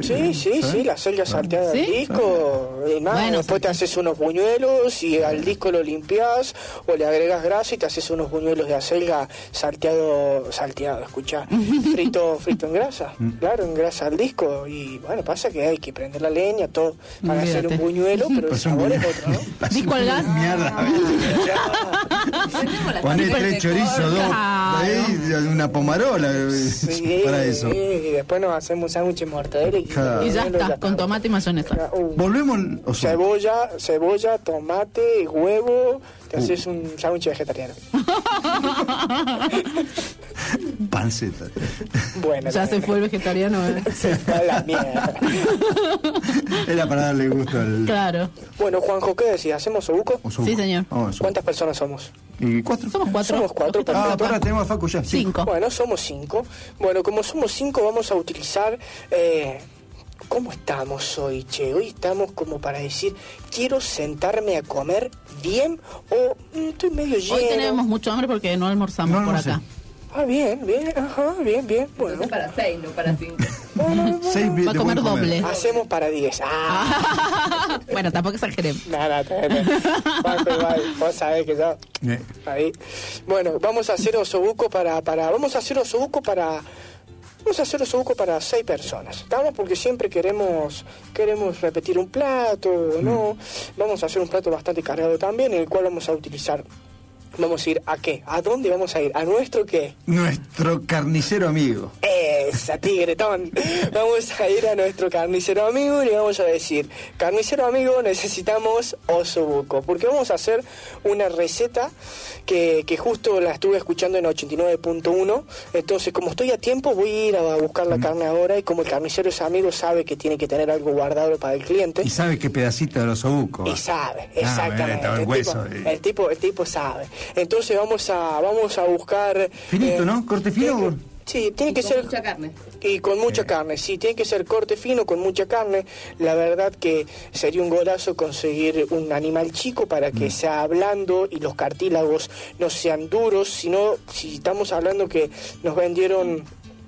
Sí, sí, sí, la selga salteada ¿Sí? al disco. Y nada, Bueno, después te haces unos buñuelos y al disco lo limpias o le agregas grasa y te haces unos buñuelos de acelga salteado, salteado, escucha, frito, frito en grasa, Mm. claro, en grasa al disco. Y bueno, pasa que hay que prender la leña, todo, para hacer un buñuelo, pero el Pues sabor es otro, ¿no? ¿Disco al gas? Mierda. Poné tres chorizos, dos, ahí, una pomarola Sí, para eso. y después nos hacemos un sándwich de mortadela y, Claro. Y ya está, con tomate y mayonesa. Uh, Volvemos al osobuco. Cebolla, cebolla, tomate, huevo, te Uh. haces un sándwich vegetariano. Panceta. Bueno, Ya se fue el vegetariano. ¿eh? a la mierda. Era para darle gusto al. Claro. Bueno, Juanjo, ¿qué decís? ¿Hacemos obuco? Sí, señor. ¿Cuántas personas somos? ¿Y cuatro? Somos cuatro. Somos cuatro, Ah, ahora tenemos a Facu ya. Cinco. Bueno, somos cinco. Bueno, como somos cinco, vamos a utilizar. Eh, ¿Cómo estamos hoy, che? Hoy estamos como para decir, quiero sentarme a comer bien o mm, estoy medio lleno. Hoy tenemos mucho hambre porque no almorzamos No por acá. Ah, bien, bien, ajá, bien, bien. Bueno, Entonces para seis, no para cinco. Seis bi- Va a comer doble. hacemos para diez. Ah, Bueno, tampoco exageremos. nada, nada. Vos sabés que yo. Eh, Ahí. Bueno, vamos a hacer osobuco para, para, vamos a hacer osobuco para, vamos a hacer osobuco para seis personas. ¿Estamos? Porque siempre queremos, queremos repetir un plato, ¿no? Vamos a hacer un plato bastante cargado también, en el cual vamos a utilizar, vamos a ir a qué, a dónde vamos a ir, a nuestro qué. Nuestro carnicero amigo. Esa tigretón. Vamos a ir a nuestro carnicero amigo y le vamos a decir, carnicero amigo, necesitamos osobuco, porque vamos a hacer una receta que, que justo la estuve escuchando en 89.1, entonces como estoy a tiempo voy a ir a buscar la carne ahora y como el carnicero es amigo sabe que tiene que tener algo guardado para el cliente. Y sabe qué pedacito de los osobuco. Y sabe, Ah, exactamente. el hueso, tipo, el tipo, el tipo sabe. Entonces vamos a, vamos a buscar. Finito, eh, ¿no? Corte fino. Sí, Sí, tiene que con ser... mucha carne. Y con mucha carne, sí, tiene que ser corte fino, con mucha carne. La verdad que sería un golazo conseguir un animal chico para que sea blando y los cartílagos no sean duros, sino si estamos hablando que nos vendieron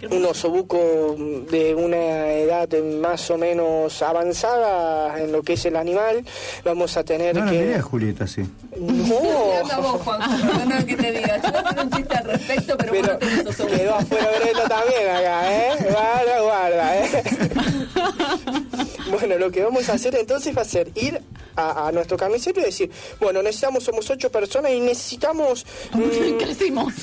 un osobuco de una edad más o menos avanzada en lo que es el animal, vamos a tener No la que... a Julieta así. No. Vos, Juan, perdona que te diga. Yo voy a hacer un chiste al respecto, pero, vos no tenés oso Quedó afuera Brenda también acá, ¿eh? Guarda, guarda, ¿eh? Bueno, lo que vamos a hacer entonces va a ser ir a, a nuestro carnicero y decir, bueno, necesitamos, somos ocho personas y necesitamos... mm, Crecimos.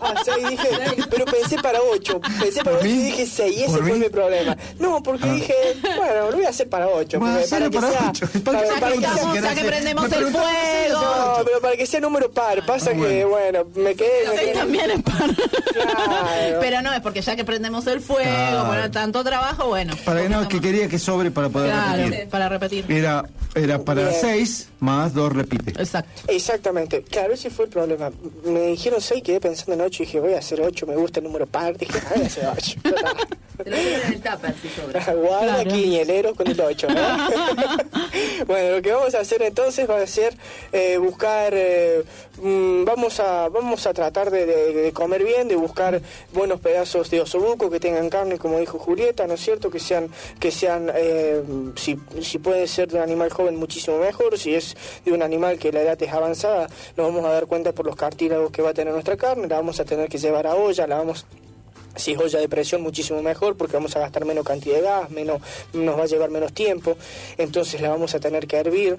Ah, seis, dije, pero pensé para ocho. Pensé para ocho y dije seis, y ese ¿Por fue mí? mi problema. No, porque Ah. dije, bueno, lo voy a hacer para ocho. Bueno, porque hacelo para sea, ocho. para, ¿Para para que sea- si querés? prendemos el fuego. No, pero para que sea número par. Pasa que, bueno, me quedé... me quedé- también es para... Claro. Pero no, es porque ya que prendemos el fuego, Claro. bueno, tanto trabajo, bueno. Para que no, que quería que sobre para poder Claro, repetir. para repetir. Era, era para Bien. seis más dos repite. Exacto. Exactamente, claro, ese fue el problema. Me dijeron seis, quedé pensando en ocho y dije, voy a hacer ocho, me gusta el número par. Dije, "Ah, voy a hacer ocho. Te lo voy a poner en el tupper si sobra. Guarda Claro. con el 8, bueno, lo que vamos a hacer entonces va a ser eh, buscar, eh, mm, vamos a vamos a tratar de, de- de comer bien, de buscar buenos pedazos de osobuco que tengan carne, como dijo Julieta, ¿no es cierto? Que sean, que sean, eh, si, si puede ser de un animal joven muchísimo mejor, si es de un animal que la edad es avanzada, nos vamos a dar cuenta por los cartílagos que va a tener nuestra carne, la vamos a tener que llevar a olla, la vamos si es olla de presión, muchísimo mejor, porque vamos a gastar menos cantidad de gas, menos, nos va a llevar menos tiempo. Entonces la vamos a tener que hervir.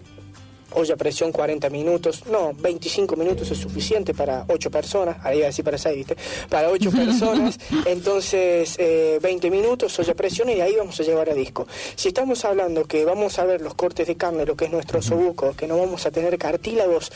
Olla a presión 40 minutos, no, 25 minutos es suficiente para 8 personas, ahí iba a decir para 6, ¿viste? Para 8 personas, entonces eh, 20 minutos, olla a presión y ahí vamos a llevar a disco. Si estamos hablando que vamos a ver los cortes de carne, lo que es nuestro sobuco, que no vamos a tener cartílagos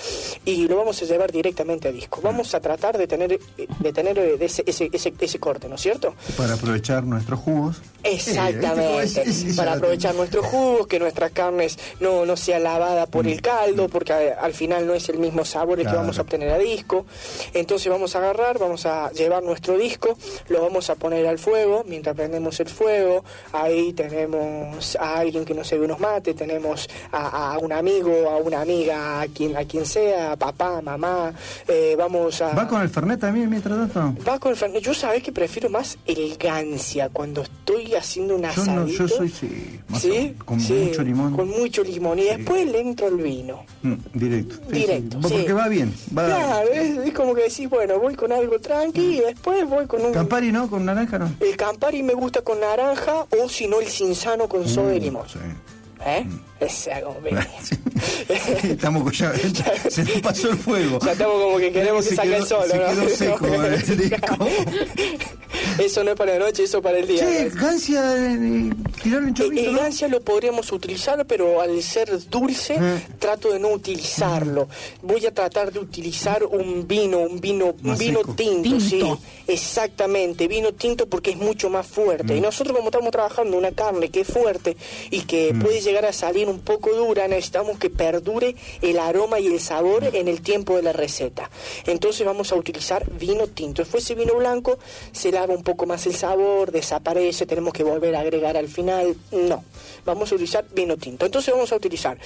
y lo vamos a llevar directamente a disco, vamos a tratar de tener, de tener eh, ese, ese, ese, ese corte, ¿no es cierto? Para aprovechar nuestros jugos. Exactamente, Sí, sí, sí, para aprovechar nuestros jugos, que nuestras carnes no, no sea lavada por el caldo, porque a- al final no es el mismo sabor el que vamos a obtener a disco. Entonces vamos a agarrar, vamos a llevar nuestro disco, lo vamos a poner al fuego, mientras prendemos el fuego, ahí tenemos a alguien que nos sirve unos mates, tenemos a, a un amigo, a una amiga, a quien, a quien sea, papá, mamá, eh, vamos a... ¿Va con el Fernet también mientras tanto? Va con el Fernet. Yo sabés que prefiero más el gancia cuando estoy haciendo un asadito. no, yo soy, sí, ¿Sí? con Sí, mucho limón. Con mucho limón. Y después le entro el vino. Mm, directo. Directo. Porque va bien. Va Claro, es, es como que decís, bueno, voy con algo tranqui y después voy con un... Campari, ¿no? Con naranja, ¿no? El Campari me gusta con naranja o si no el cinzano con soda Mm, y limón. ¿Eh? Esa como Estamos con- ya, se nos pasó el fuego. Ya estamos como que queremos que Se saque quedó- el sol, se ¿no? quedó seco, el disco. Eso no es para la noche, eso para el día. ¿no? gancia, eh, un chorrito, El ¿no? gancia lo podríamos utilizar, pero al ser dulce, trato de no utilizarlo. Voy a tratar de utilizar un vino, un vino, un vino tinto, sí. Exactamente, vino tinto porque es mucho más fuerte. Y nosotros como estamos trabajando una carne que es fuerte y que puede llegar a salir un poco dura, necesitamos que perdure el aroma y el sabor en el tiempo de la receta. Entonces vamos a utilizar vino tinto. Si fuese vino blanco, se lava un poco más el sabor, desaparece, tenemos que volver a agregar al final. No, vamos a utilizar vino tinto. Entonces vamos a utilizar,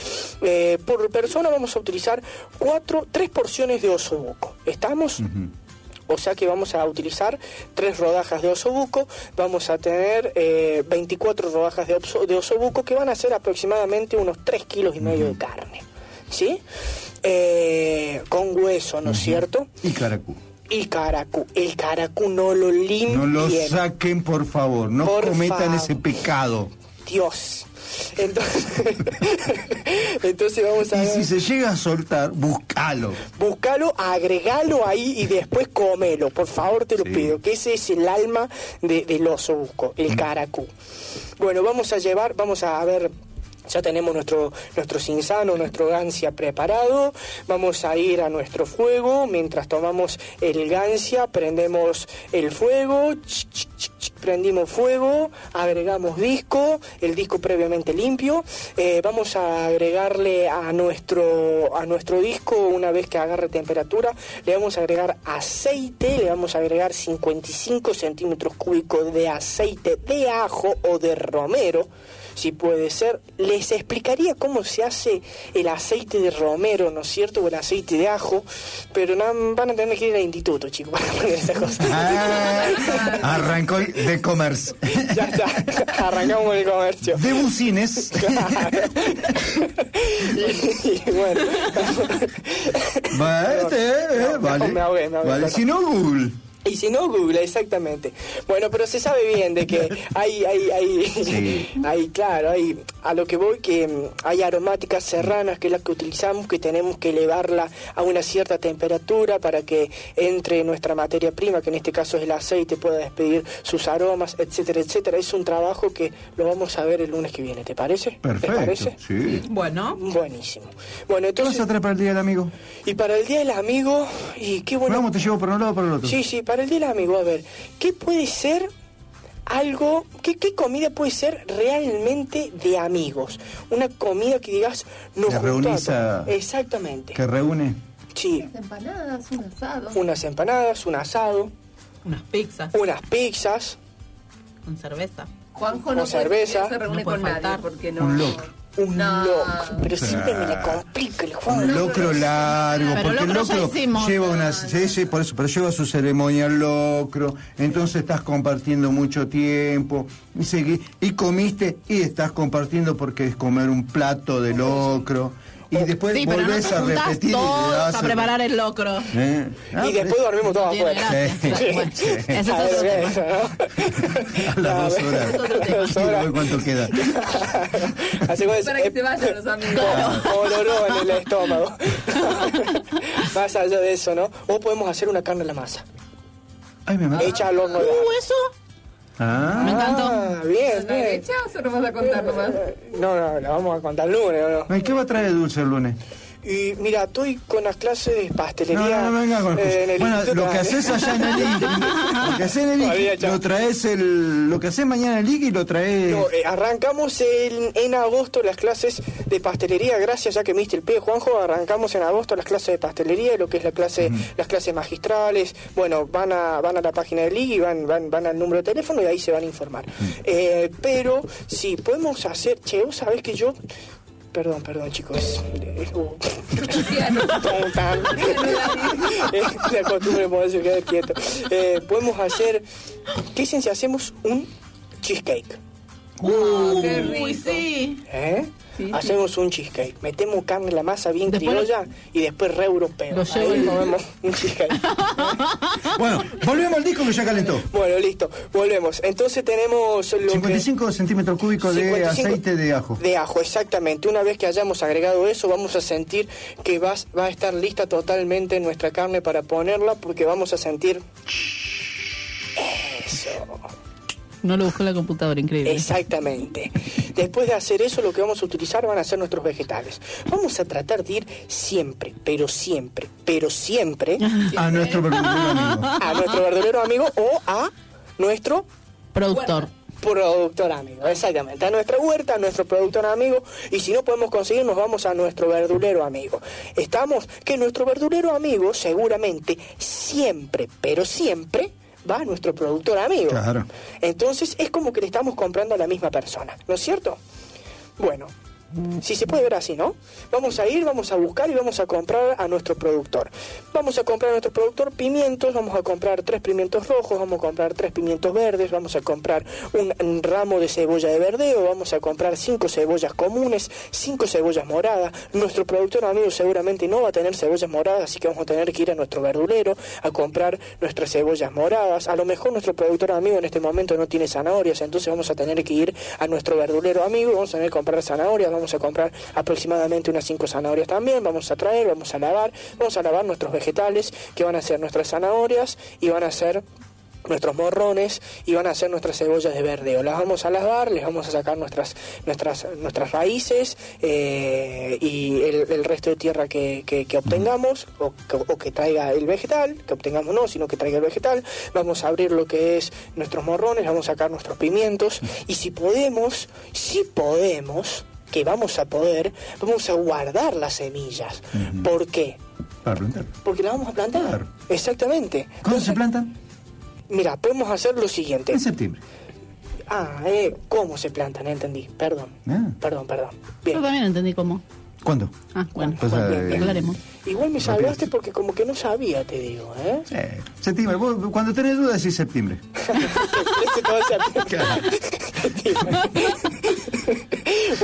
eh, por persona vamos a utilizar cuatro, tres porciones de osobuco. ¿Estamos? O sea que vamos a utilizar tres rodajas de osobuco, vamos a tener eh, 24 rodajas de, oso- de osobuco que van a ser aproximadamente unos 3 kilos y medio de carne. ¿Sí? Eh, con hueso, ¿no es cierto? Y caracú. Y caracú. El caracú no lo limpien. No lo saquen, por favor. No Por cometan favor. ese pecado. Dios. Entonces, entonces vamos a Y si se llega a soltar, búscalo. Buscalo, agregalo ahí y después comelo, por favor te lo pido, que ese es el alma de- del oso busco, el caracú. Bueno, vamos a llevar, vamos a ver, ya tenemos nuestro, nuestro cinzano, nuestro gancia preparado, vamos a ir a nuestro fuego, mientras tomamos el gancia, prendemos el fuego, ch, ch, ch, prendimos fuego, agregamos disco, el disco previamente limpio. Eh, vamos a agregarle a nuestro, a nuestro disco, una vez que agarre temperatura, le vamos a agregar aceite, le vamos a agregar 55 centímetros cúbicos de aceite de ajo o de romero si puede ser. Les explicaría cómo se hace el aceite de romero, ¿no es cierto? O el aceite de ajo, pero no, van a tener que ir al instituto, chicos, para aprender esas cosas. Ah, arrancó el de commerce. ya está, arrancamos el comercio. De bucines. y, y bueno. Vale, eh, vale. Me ahogué, me ahogué, Vale, si no, Google. Y si no, Google, exactamente. Bueno, pero se sabe bien de que hay, hay, hay, hay, claro, hay, a lo que voy, que mm, hay aromáticas serranas, que es la que utilizamos, que tenemos que elevarla a una cierta temperatura para que entre nuestra materia prima, que en este caso es el aceite, pueda despedir sus aromas, etcétera, etcétera. Es un trabajo que lo vamos a ver el lunes que viene, ¿te parece? ¿Te Perfecto. parece? Sí. Bueno. Buenísimo. Bueno, ¿Qué entonces... vas a traer para el Día del Amigo? Y para el Día del Amigo, y qué bueno... Vamos, te llevo por un lado o por el otro. Sí, sí, para el Día del Amigo, a ver, ¿qué puede ser algo, qué, qué comida puede ser realmente de amigos? Una comida que digas, juntó reunís a. Exactamente. Que reúne. Sí, Unas empanadas, un asado. unas empanadas, un asado, Unas pizzas unas pizzas, con cerveza. Juanjo Con no puede- cerveza. no se reúne No con nadie porque no. Un. Un No. locro. Pero siempre me la complica el Juan. Un locro largo, Pero porque el locro lleva una, sí, sí, por eso, pero lleva su ceremonia el locro, entonces estás compartiendo mucho tiempo, y, segui- y comiste y estás compartiendo porque es comer un plato de locro, y después Sí, pero no volvés te a repetir y le todos das a preparar el locro. ¿Eh? Ah, Y después dormimos todos afuera. ese es A otro ¿qué tema. a las dos horas. Después cuánto queda. Así es- Para que se vayan los amigos. Oloró en el estómago. Más allá de eso, ¿no? O podemos hacer una carne a la masa. Ay, me mata. Hecha al horno de Uh, eso. Ah, Me encantó. Ah, bien, ¿La bien. hecha o se lo vas a contar nomás? No, no, la vamos a contar el lunes, ¿o ¿no? Ay, ¿Qué va a traer de dulce el lunes? Y mira, estoy con las clases de pastelería. no, no venga con eh, en el Bueno, instituto. lo que haces allá en el IC, lo que haces en el IC, lo traes el, lo que haces mañana en el IC y lo traes. No, eh, arrancamos en, en agosto las clases de pastelería, gracias ya que me diste el pie, Juanjo, arrancamos en agosto las clases de pastelería, lo que es la clase, las clases magistrales, bueno, van a, van a la página del IG y van, van, van al número de teléfono y ahí se van a informar. Eh, pero sí, podemos hacer, che, vos sabés que yo, perdón, perdón chicos, la costumbre poderse quedar quieto. Eh, podemos hacer, ¿qué dicen si hacemos un cheesecake? Oh, qué rico. sí. ¿Eh? Hacemos un cheesecake, metemos carne en la masa bien Después criolla y después re europeo. Lo llevo Ahí el- comemos un cheesecake. Bueno, volvemos al disco que ya calentó. bueno, listo, volvemos. Entonces tenemos lo que- 55 centímetros cúbicos de 55 aceite de ajo. De ajo, exactamente. Una vez que hayamos agregado eso, vamos a sentir que vas, va a estar lista totalmente nuestra carne para ponerla, porque vamos a sentir... Eso. No lo buscó en la computadora, increíble. Exactamente. Después de hacer eso, lo que vamos a utilizar van a ser nuestros vegetales. Vamos a tratar de ir siempre, pero siempre, pero siempre A nuestro verdulero amigo. a nuestro verdulero amigo o a nuestro Productor. productor amigo, exactamente, a nuestra huerta, a nuestro productor amigo, y si no podemos conseguir, nos vamos a nuestro verdulero amigo. Estamos, que nuestro verdulero amigo seguramente siempre, pero siempre va a nuestro productor amigo. Claro. Entonces es como que le estamos comprando a la misma persona, ¿no es cierto? Bueno, si se puede ver así, ¿no? Vamos a ir, vamos a buscar y vamos a comprar a nuestro productor. Vamos a comprar a nuestro productor pimientos, vamos a comprar tres pimientos rojos, vamos a comprar tres pimientos verdes, vamos a comprar un, ramo de cebolla de verdeo, vamos a comprar cinco cebollas comunes, cinco cebollas moradas. Nuestro productor amigo seguramente no va a tener cebollas moradas, así que vamos a tener que ir a nuestro verdulero a comprar nuestras cebollas moradas. A lo mejor nuestro productor amigo en este momento no tiene zanahorias, entonces vamos a tener que ir a nuestro verdulero amigo, vamos a tener que comprar zanahorias, vamos a comprar aproximadamente unas cinco zanahorias también, vamos a traer, vamos a lavar, vamos a lavar nuestros vegetales, que van a ser nuestras zanahorias y van a ser nuestros morrones y van a ser nuestras cebollas de verdeo. Las vamos a lavar, les vamos a sacar nuestras nuestras nuestras raíces eh, y el, resto de tierra que, que- obtengamos o que traiga el vegetal, que obtengamos no, sino que traiga el vegetal. Vamos a abrir lo que es nuestros morrones, vamos a sacar nuestros pimientos y si podemos, si podemos, que vamos a poder, vamos a guardar las semillas. ¿Por qué? Para plantar. Porque las vamos a plantar. Exactamente. ¿Cómo se plantan? Mira, podemos hacer lo siguiente. En septiembre. Ah, eh, ¿cómo se plantan? Entendí. Perdón. Ah. Perdón, perdón. Yo también entendí cómo. ¿Cuándo? Ah, bueno, Pues, eh, aclaremos. Igual me salvaste porque como que no sabía, te digo, ¿eh? Eh, septiembre. Vos, cuando tenés dudas decís septiembre. Ese todo se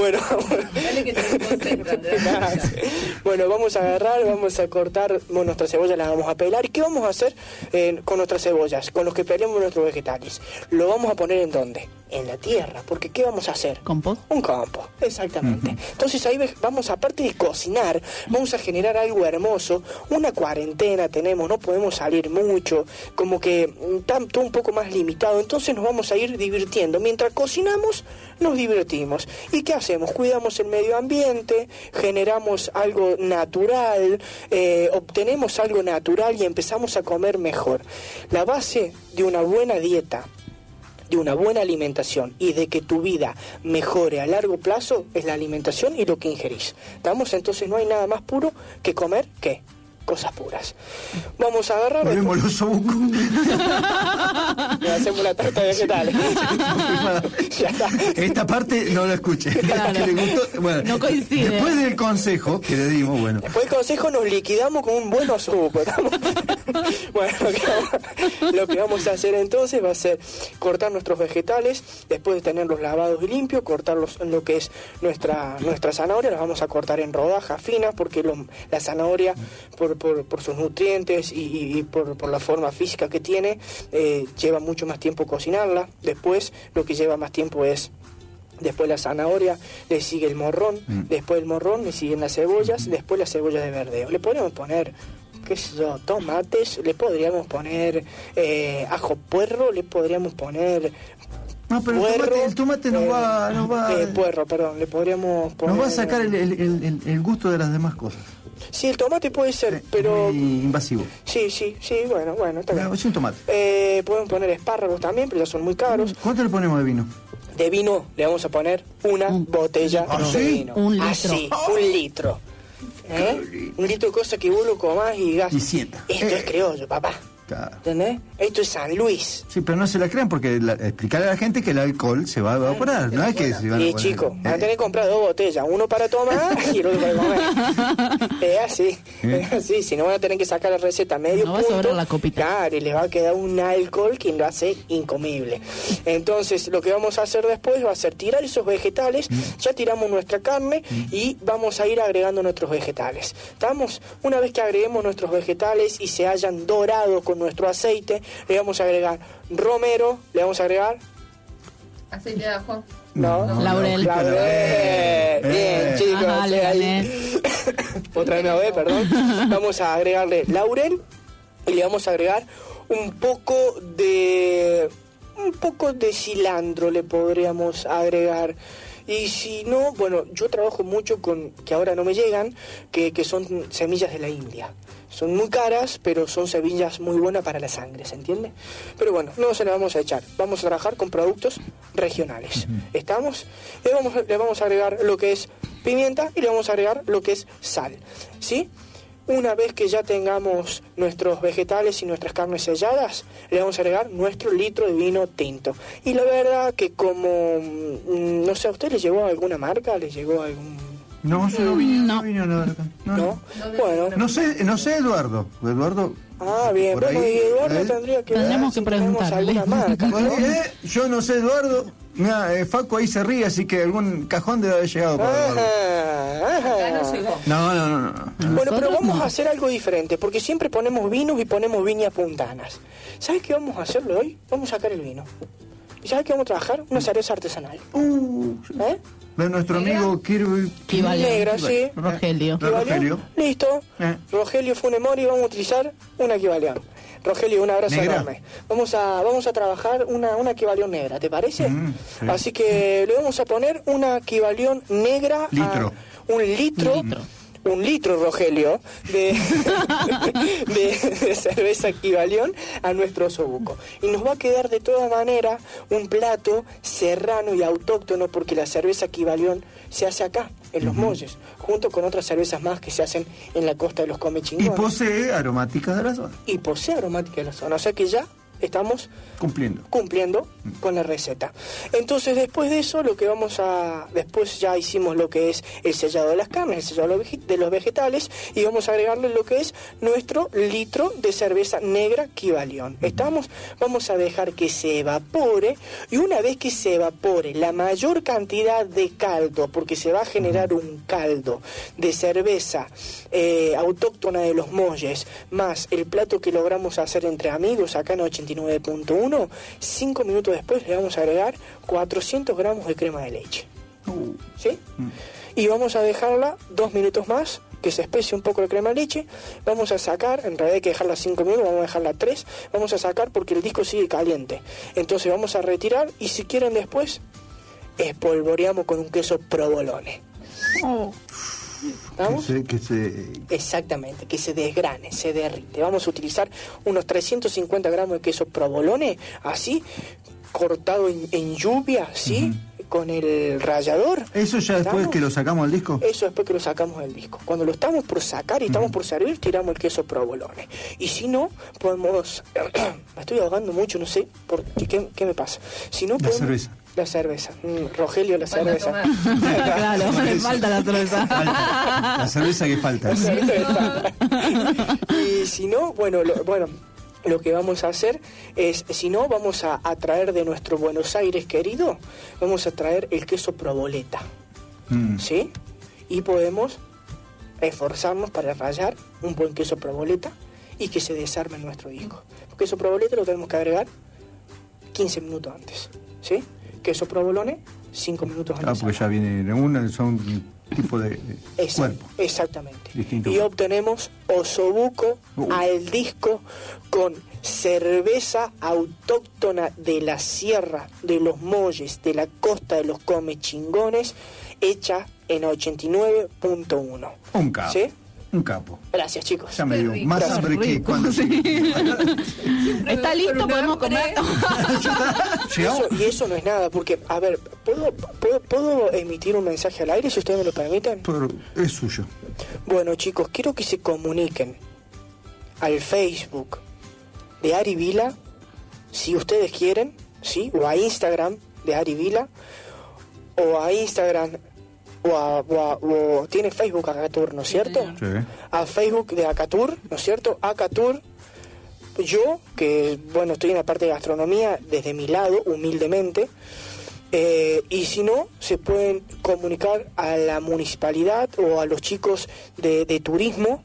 bueno, Dale que te concentras. bueno, vamos a agarrar, vamos a cortar bueno, nuestras cebollas, las vamos a pelar. ¿Y qué vamos a hacer eh, con nuestras cebollas? Con los que pelemos nuestros vegetales. ¿Lo vamos a poner en dónde? En la tierra. Porque ¿qué vamos a hacer? ¿Compost? Un compost, exactamente. Entonces ahí vamos, aparte de cocinar, vamos a generar algo hermoso. Una cuarentena tenemos, no podemos salir mucho, como que mm, todo un poco más limitado. Entonces nos vamos a ir divirtiendo. Mientras cocinamos, nos divertimos. ¿Y qué hacemos? Cuidamos el medio ambiente, generamos algo natural, eh, obtenemos algo natural y empezamos a comer mejor. La base de una buena dieta de una buena alimentación y de que tu vida mejore a largo plazo es la alimentación y lo que ingerís. ¿Estamos? Entonces no hay nada más puro que comer, ¿qué? Cosas puras. Vamos a agarrar... Volvemos los y hacemos una tarta de vegetales. ya está. Esta parte no la escuché. Claro. Que le gustó- bueno, No coincide. Después del consejo que le dimos, bueno. Después del consejo nos liquidamos con un buen osobuco. ¿estamos? bueno, lo que, vamos, lo que vamos a hacer entonces va a ser cortar nuestros vegetales, después de tenerlos lavados y limpios, cortarlos en lo que es nuestra, nuestra zanahoria, las vamos a cortar en rodajas finas porque lo- la zanahoria, por, por, por sus nutrientes y, y- y por, por la forma física que tiene, eh, lleva mucho más tiempo cocinarla. Después lo que lleva más tiempo es Después la zanahoria, le sigue el morrón, después el morrón, le siguen las cebollas, después las cebollas de verdeo. Le podríamos poner, qué sé yo, tomates, le podríamos poner eh, ajo puerro, le podríamos poner No, pero el tomate, el tomate nos eh, va, nos va, eh, puerro, perdón, le podríamos poner... nos va a sacar el gusto de las demás cosas. Sí, el tomate puede ser, pero... Muy invasivo. Sí, sí, sí, bueno, bueno, está bien. Bueno, es un tomate. Eh, podemos poner espárragos también, pero ya son muy caros. ¿Cuánto le ponemos de vino? De vino le vamos a poner una botella ¿Ah, de sí? vino. Un litro. Así, un litro. ¿Eh? Un litro de cosa que vos lo comás y digas, Y sienta. esto es criollo, papá. Claro. ¿Entendés? Esto es San Luis. Sí, pero no se la crean porque la- explicarle a la gente que el alcohol se va a evaporar. No es que se van a Y poner- chico, van a Eh, tener que comprar dos botellas, uno para tomar y el otro para comer. Es así, es así, si no van a tener que sacar la receta medio No va a punto, sobrar la copita. Claro, y les va a quedar un alcohol que lo hace incomible. Entonces, lo que vamos a hacer después va a ser tirar esos vegetales, ya tiramos nuestra carne y vamos a ir agregando nuestros vegetales. ¿Estamos? Una vez que agreguemos nuestros vegetales y se hayan dorado con nuestro aceite, le vamos a agregar romero, le vamos a agregar Aceite de ajo. no. Laurel. Laurel. Bien, Eh. chicos. Ajá, le ahí. gané. Otra vez me ahogué, perdón. Vamos a agregarle laurel y le vamos a agregar un poco de. Un poco de cilantro le podríamos agregar. Y si no, bueno, yo trabajo mucho con, que ahora no me llegan, que, que son semillas de la India. Son muy caras, pero son semillas muy buenas para la sangre, ¿se entiende? Pero bueno, no se le vamos a echar. Vamos a trabajar con productos regionales. ¿Estamos? Le vamos, le vamos a agregar lo que es pimienta y le vamos a agregar lo que es sal. ¿Sí? Una vez que ya tengamos nuestros vegetales y nuestras carnes selladas, le vamos a agregar nuestro litro de vino tinto. Y la verdad que como, mm, no sé, ¿a usted le llegó alguna marca? ¿Le llegó algún...? No, yo no vine, no. vine, no, no, ¿No? Bueno. No sé, no sé Eduardo. Eduardo. Ah, bien. por Bueno, ahí, y Eduardo ¿eh? tendría que que preguntarle. marca, ¿no? Bueno, eh, yo no sé, Eduardo. Mira, eh, Facu ahí se ríe, así que algún cajón debe haber llegado para Eduardo. Ajá, ajá. No, no, no, no. no. Bueno, pero vamos a hacer algo diferente, porque siempre ponemos vinos y ponemos viñas puntanas. ¿Sabes qué vamos a hacerlo hoy? Vamos a sacar el vino. ¿Y sabes qué vamos a trabajar? Una cerveza artesanal. ¿Eh? De nuestro amigo Kirby. Negra, sí. Rogelio. De Rogelio. Listo. Eh. Rogelio Funemori, vamos a utilizar una equivalión. Rogelio, un abrazo Negra. enorme. Vamos a, vamos a trabajar una, una equivalión negra, ¿te parece? Mm, sí. Así que le vamos a poner una equivalión negra Litro. a un litro. Un litro, Rogelio, de, de, de cerveza equivalión a nuestro osobuco. Y nos va a quedar de toda manera un plato serrano y autóctono porque la cerveza equivalión se hace acá, en los molles, junto con otras cervezas más que se hacen en la costa de los Y comechingones. posee aromáticas de la zona. Y posee aromática de la zona. O sea que ya estamos Cumpliendo. cumpliendo con la receta. Entonces, después de eso, lo que vamos a. Después ya hicimos lo que es el sellado de las carnes, el sellado de los vegetales, y vamos a agregarle lo que es nuestro litro de cerveza negra Kibalión. ¿Estamos? Vamos a dejar que se evapore, y una vez que se evapore la mayor cantidad de caldo, porque se va a generar un caldo de cerveza eh, autóctona de los molles, más el plato que logramos hacer entre amigos acá en 89.1, cinco minutos después le vamos a agregar 400 gramos de crema de leche. ¿Sí? Y vamos a dejarla dos minutos más, que se especie un poco la crema de leche. Vamos a sacar, en realidad hay que dejarla cinco minutos, vamos a dejarla tres. Vamos a sacar porque el disco sigue caliente. Entonces vamos a retirar y si quieren después, espolvoreamos con un queso provolone. ¿Estamos? Que se, que se- Exactamente, que se desgrane, se derrite. Vamos a utilizar unos 350 gramos de queso provolone, así, cortado en, en lluvia, ¿sí? Con el rallador. Eso ya después ¿Estamos? que lo sacamos del disco. Eso después que lo sacamos del disco. Cuando lo estamos por sacar y estamos por servir, tiramos el queso provolone. Y si no, podemos... me estoy ahogando mucho, no sé por qué, qué, qué me pasa. Si no, La podemos- cerveza. La cerveza. Mm, Rogelio, la Falta cerveza. claro, le falta la cerveza. La cerveza que falta. y si no, bueno, lo, bueno, lo que vamos a hacer es, si no, vamos a, a traer de nuestro Buenos Aires querido, vamos a traer el queso proboleta, Mm. ¿sí? Y podemos esforzarnos para rallar un buen queso proboleta y que se desarme en nuestro disco. El queso proboleta lo tenemos que agregar 15 minutos antes, ¿sí? Queso provolone, 5 minutos Ah, antes. porque ya viene en una, son tipo de, de Exact- cuerpo Exactamente. distinto. Y obtenemos osobuco Uh. al disco con cerveza autóctona de la sierra, de los molles, de la costa de los comechingones, hecha en 89.1. Un. ¿Sí? Un capo. Gracias, chicos. Ya me dio más Gracias. hambre que cuando ¿Está listo? ¿Podemos comer? Eso- y eso no es nada, porque, a ver, ¿puedo, puedo, puedo emitir un mensaje al aire si ustedes me lo permiten? Pero es suyo. Bueno, chicos, quiero que se comuniquen al Facebook de Ari Vila, si ustedes quieren, ¿sí? O a Instagram de Ari Vila, o a Instagram, o a... o a- o- tiene Facebook Acatur, ¿no es cierto? Sí. A Facebook de Acatur, ¿no es cierto? Acatur, yo, que, bueno, estoy en la parte de gastronomía, desde mi lado, humildemente, eh, y si no, se pueden comunicar a la municipalidad o a los chicos de, de turismo,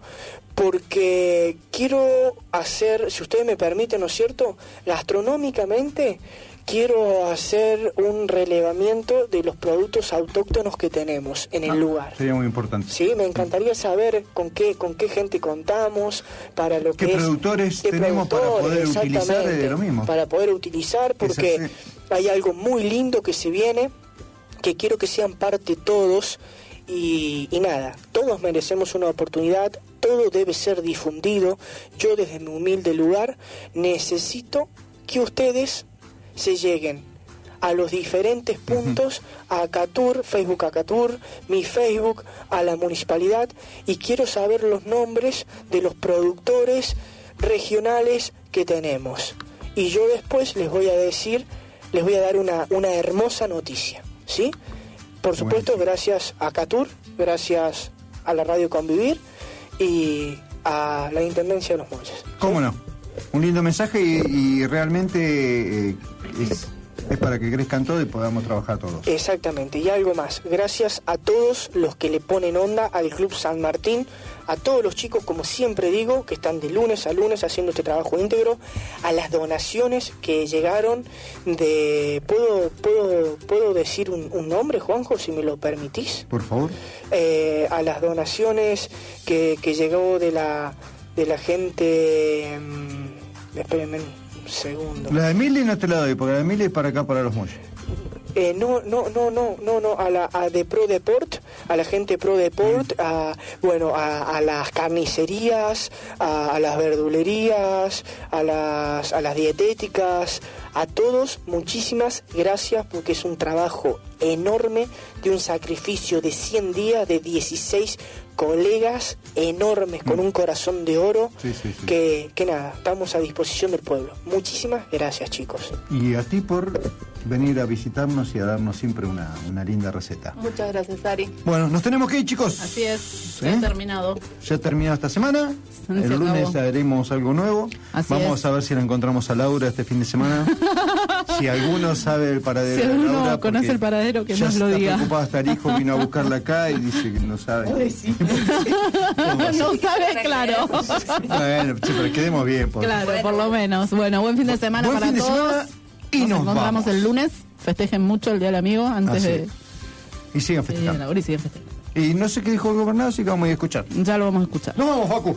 porque quiero hacer, si ustedes me permiten, ¿no es cierto? Gastronómicamente, quiero hacer un relevamiento de los productos autóctonos que tenemos en el lugar. Sería muy importante. Sí, me encantaría saber con qué con qué gente contamos para lo ¿Qué que es- productores qué tenemos para poder utilizar de exactamente, lo mismo? Para poder utilizar porque hay algo muy lindo que se viene que quiero que sean parte todos y, y nada, todos merecemos una oportunidad, todo debe ser difundido. Yo desde mi humilde lugar necesito que ustedes se lleguen a los diferentes puntos, a Acatur, Facebook Acatur, mi Facebook, a la municipalidad, y quiero saber los nombres de los productores regionales que tenemos. Y yo después les voy a decir, les voy a dar una, una hermosa noticia, ¿sí? Por supuesto, gracias a Acatur, gracias a la Radio Convivir y a la Intendencia de los Molles. ¿Cómo no? Un lindo mensaje y, y realmente eh, es, es para que crezcan todos y podamos trabajar todos. Exactamente, y algo más. Gracias a todos los que le ponen onda al Club San Martín, a todos los chicos, como siempre digo, que están de lunes a lunes haciendo este trabajo íntegro, a las donaciones que llegaron de... ¿Puedo, puedo, puedo decir un, un nombre, Juanjo, si me lo permitís? Por favor. eh, a las donaciones que, que llegó de la, de la gente mm, espérenme un segundo. La de Mili no te la doy, porque la de Mili es para acá, para los muelles. Eh, no, no, no, no, no, no, a la a de Pro Deport, a la gente Pro Deport, a, bueno, a, a las carnicerías, a, a las verdulerías, a las, a las dietéticas, a todos, muchísimas gracias porque es un trabajo enorme de un sacrificio de 100 días de 16 colegas enormes con un corazón de oro Sí, sí, sí. que, que nada, estamos a disposición del pueblo. Muchísimas gracias chicos. Y a ti por venir a visitarnos y a darnos siempre una, una linda receta. Muchas gracias, Ari. Bueno, nos tenemos que ir, chicos. Así es, ¿Eh? ya terminado. Ya ha terminado esta semana. Se El acabó. lunes haremos algo nuevo. Así Vamos es. a ver si la encontramos a Laura este fin de semana. si alguno sabe el paradero Si de alguno Laura. conoce el paradero, que nos lo está diga. preocupada hasta el hijo vino a buscarla acá y dice que no sabe. no sabe, claro. bueno, pero quedemos bien. por- Claro, por lo menos. Bueno, buen fin de semana Buen para fin de todos. semana y nos encontramos vamos. el lunes. Festejen mucho el Día del Amigo antes de... Y sigan festejando. y siguen festejando. Y no sé qué dijo el gobernador, así que vamos a ir a escuchar. Ya lo vamos a escuchar. Nos vamos, Facu.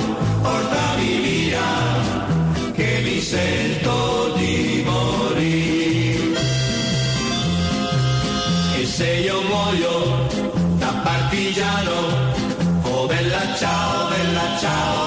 sento di morire. E se io muoio da partigiano, oh bella ciao, bella ciao,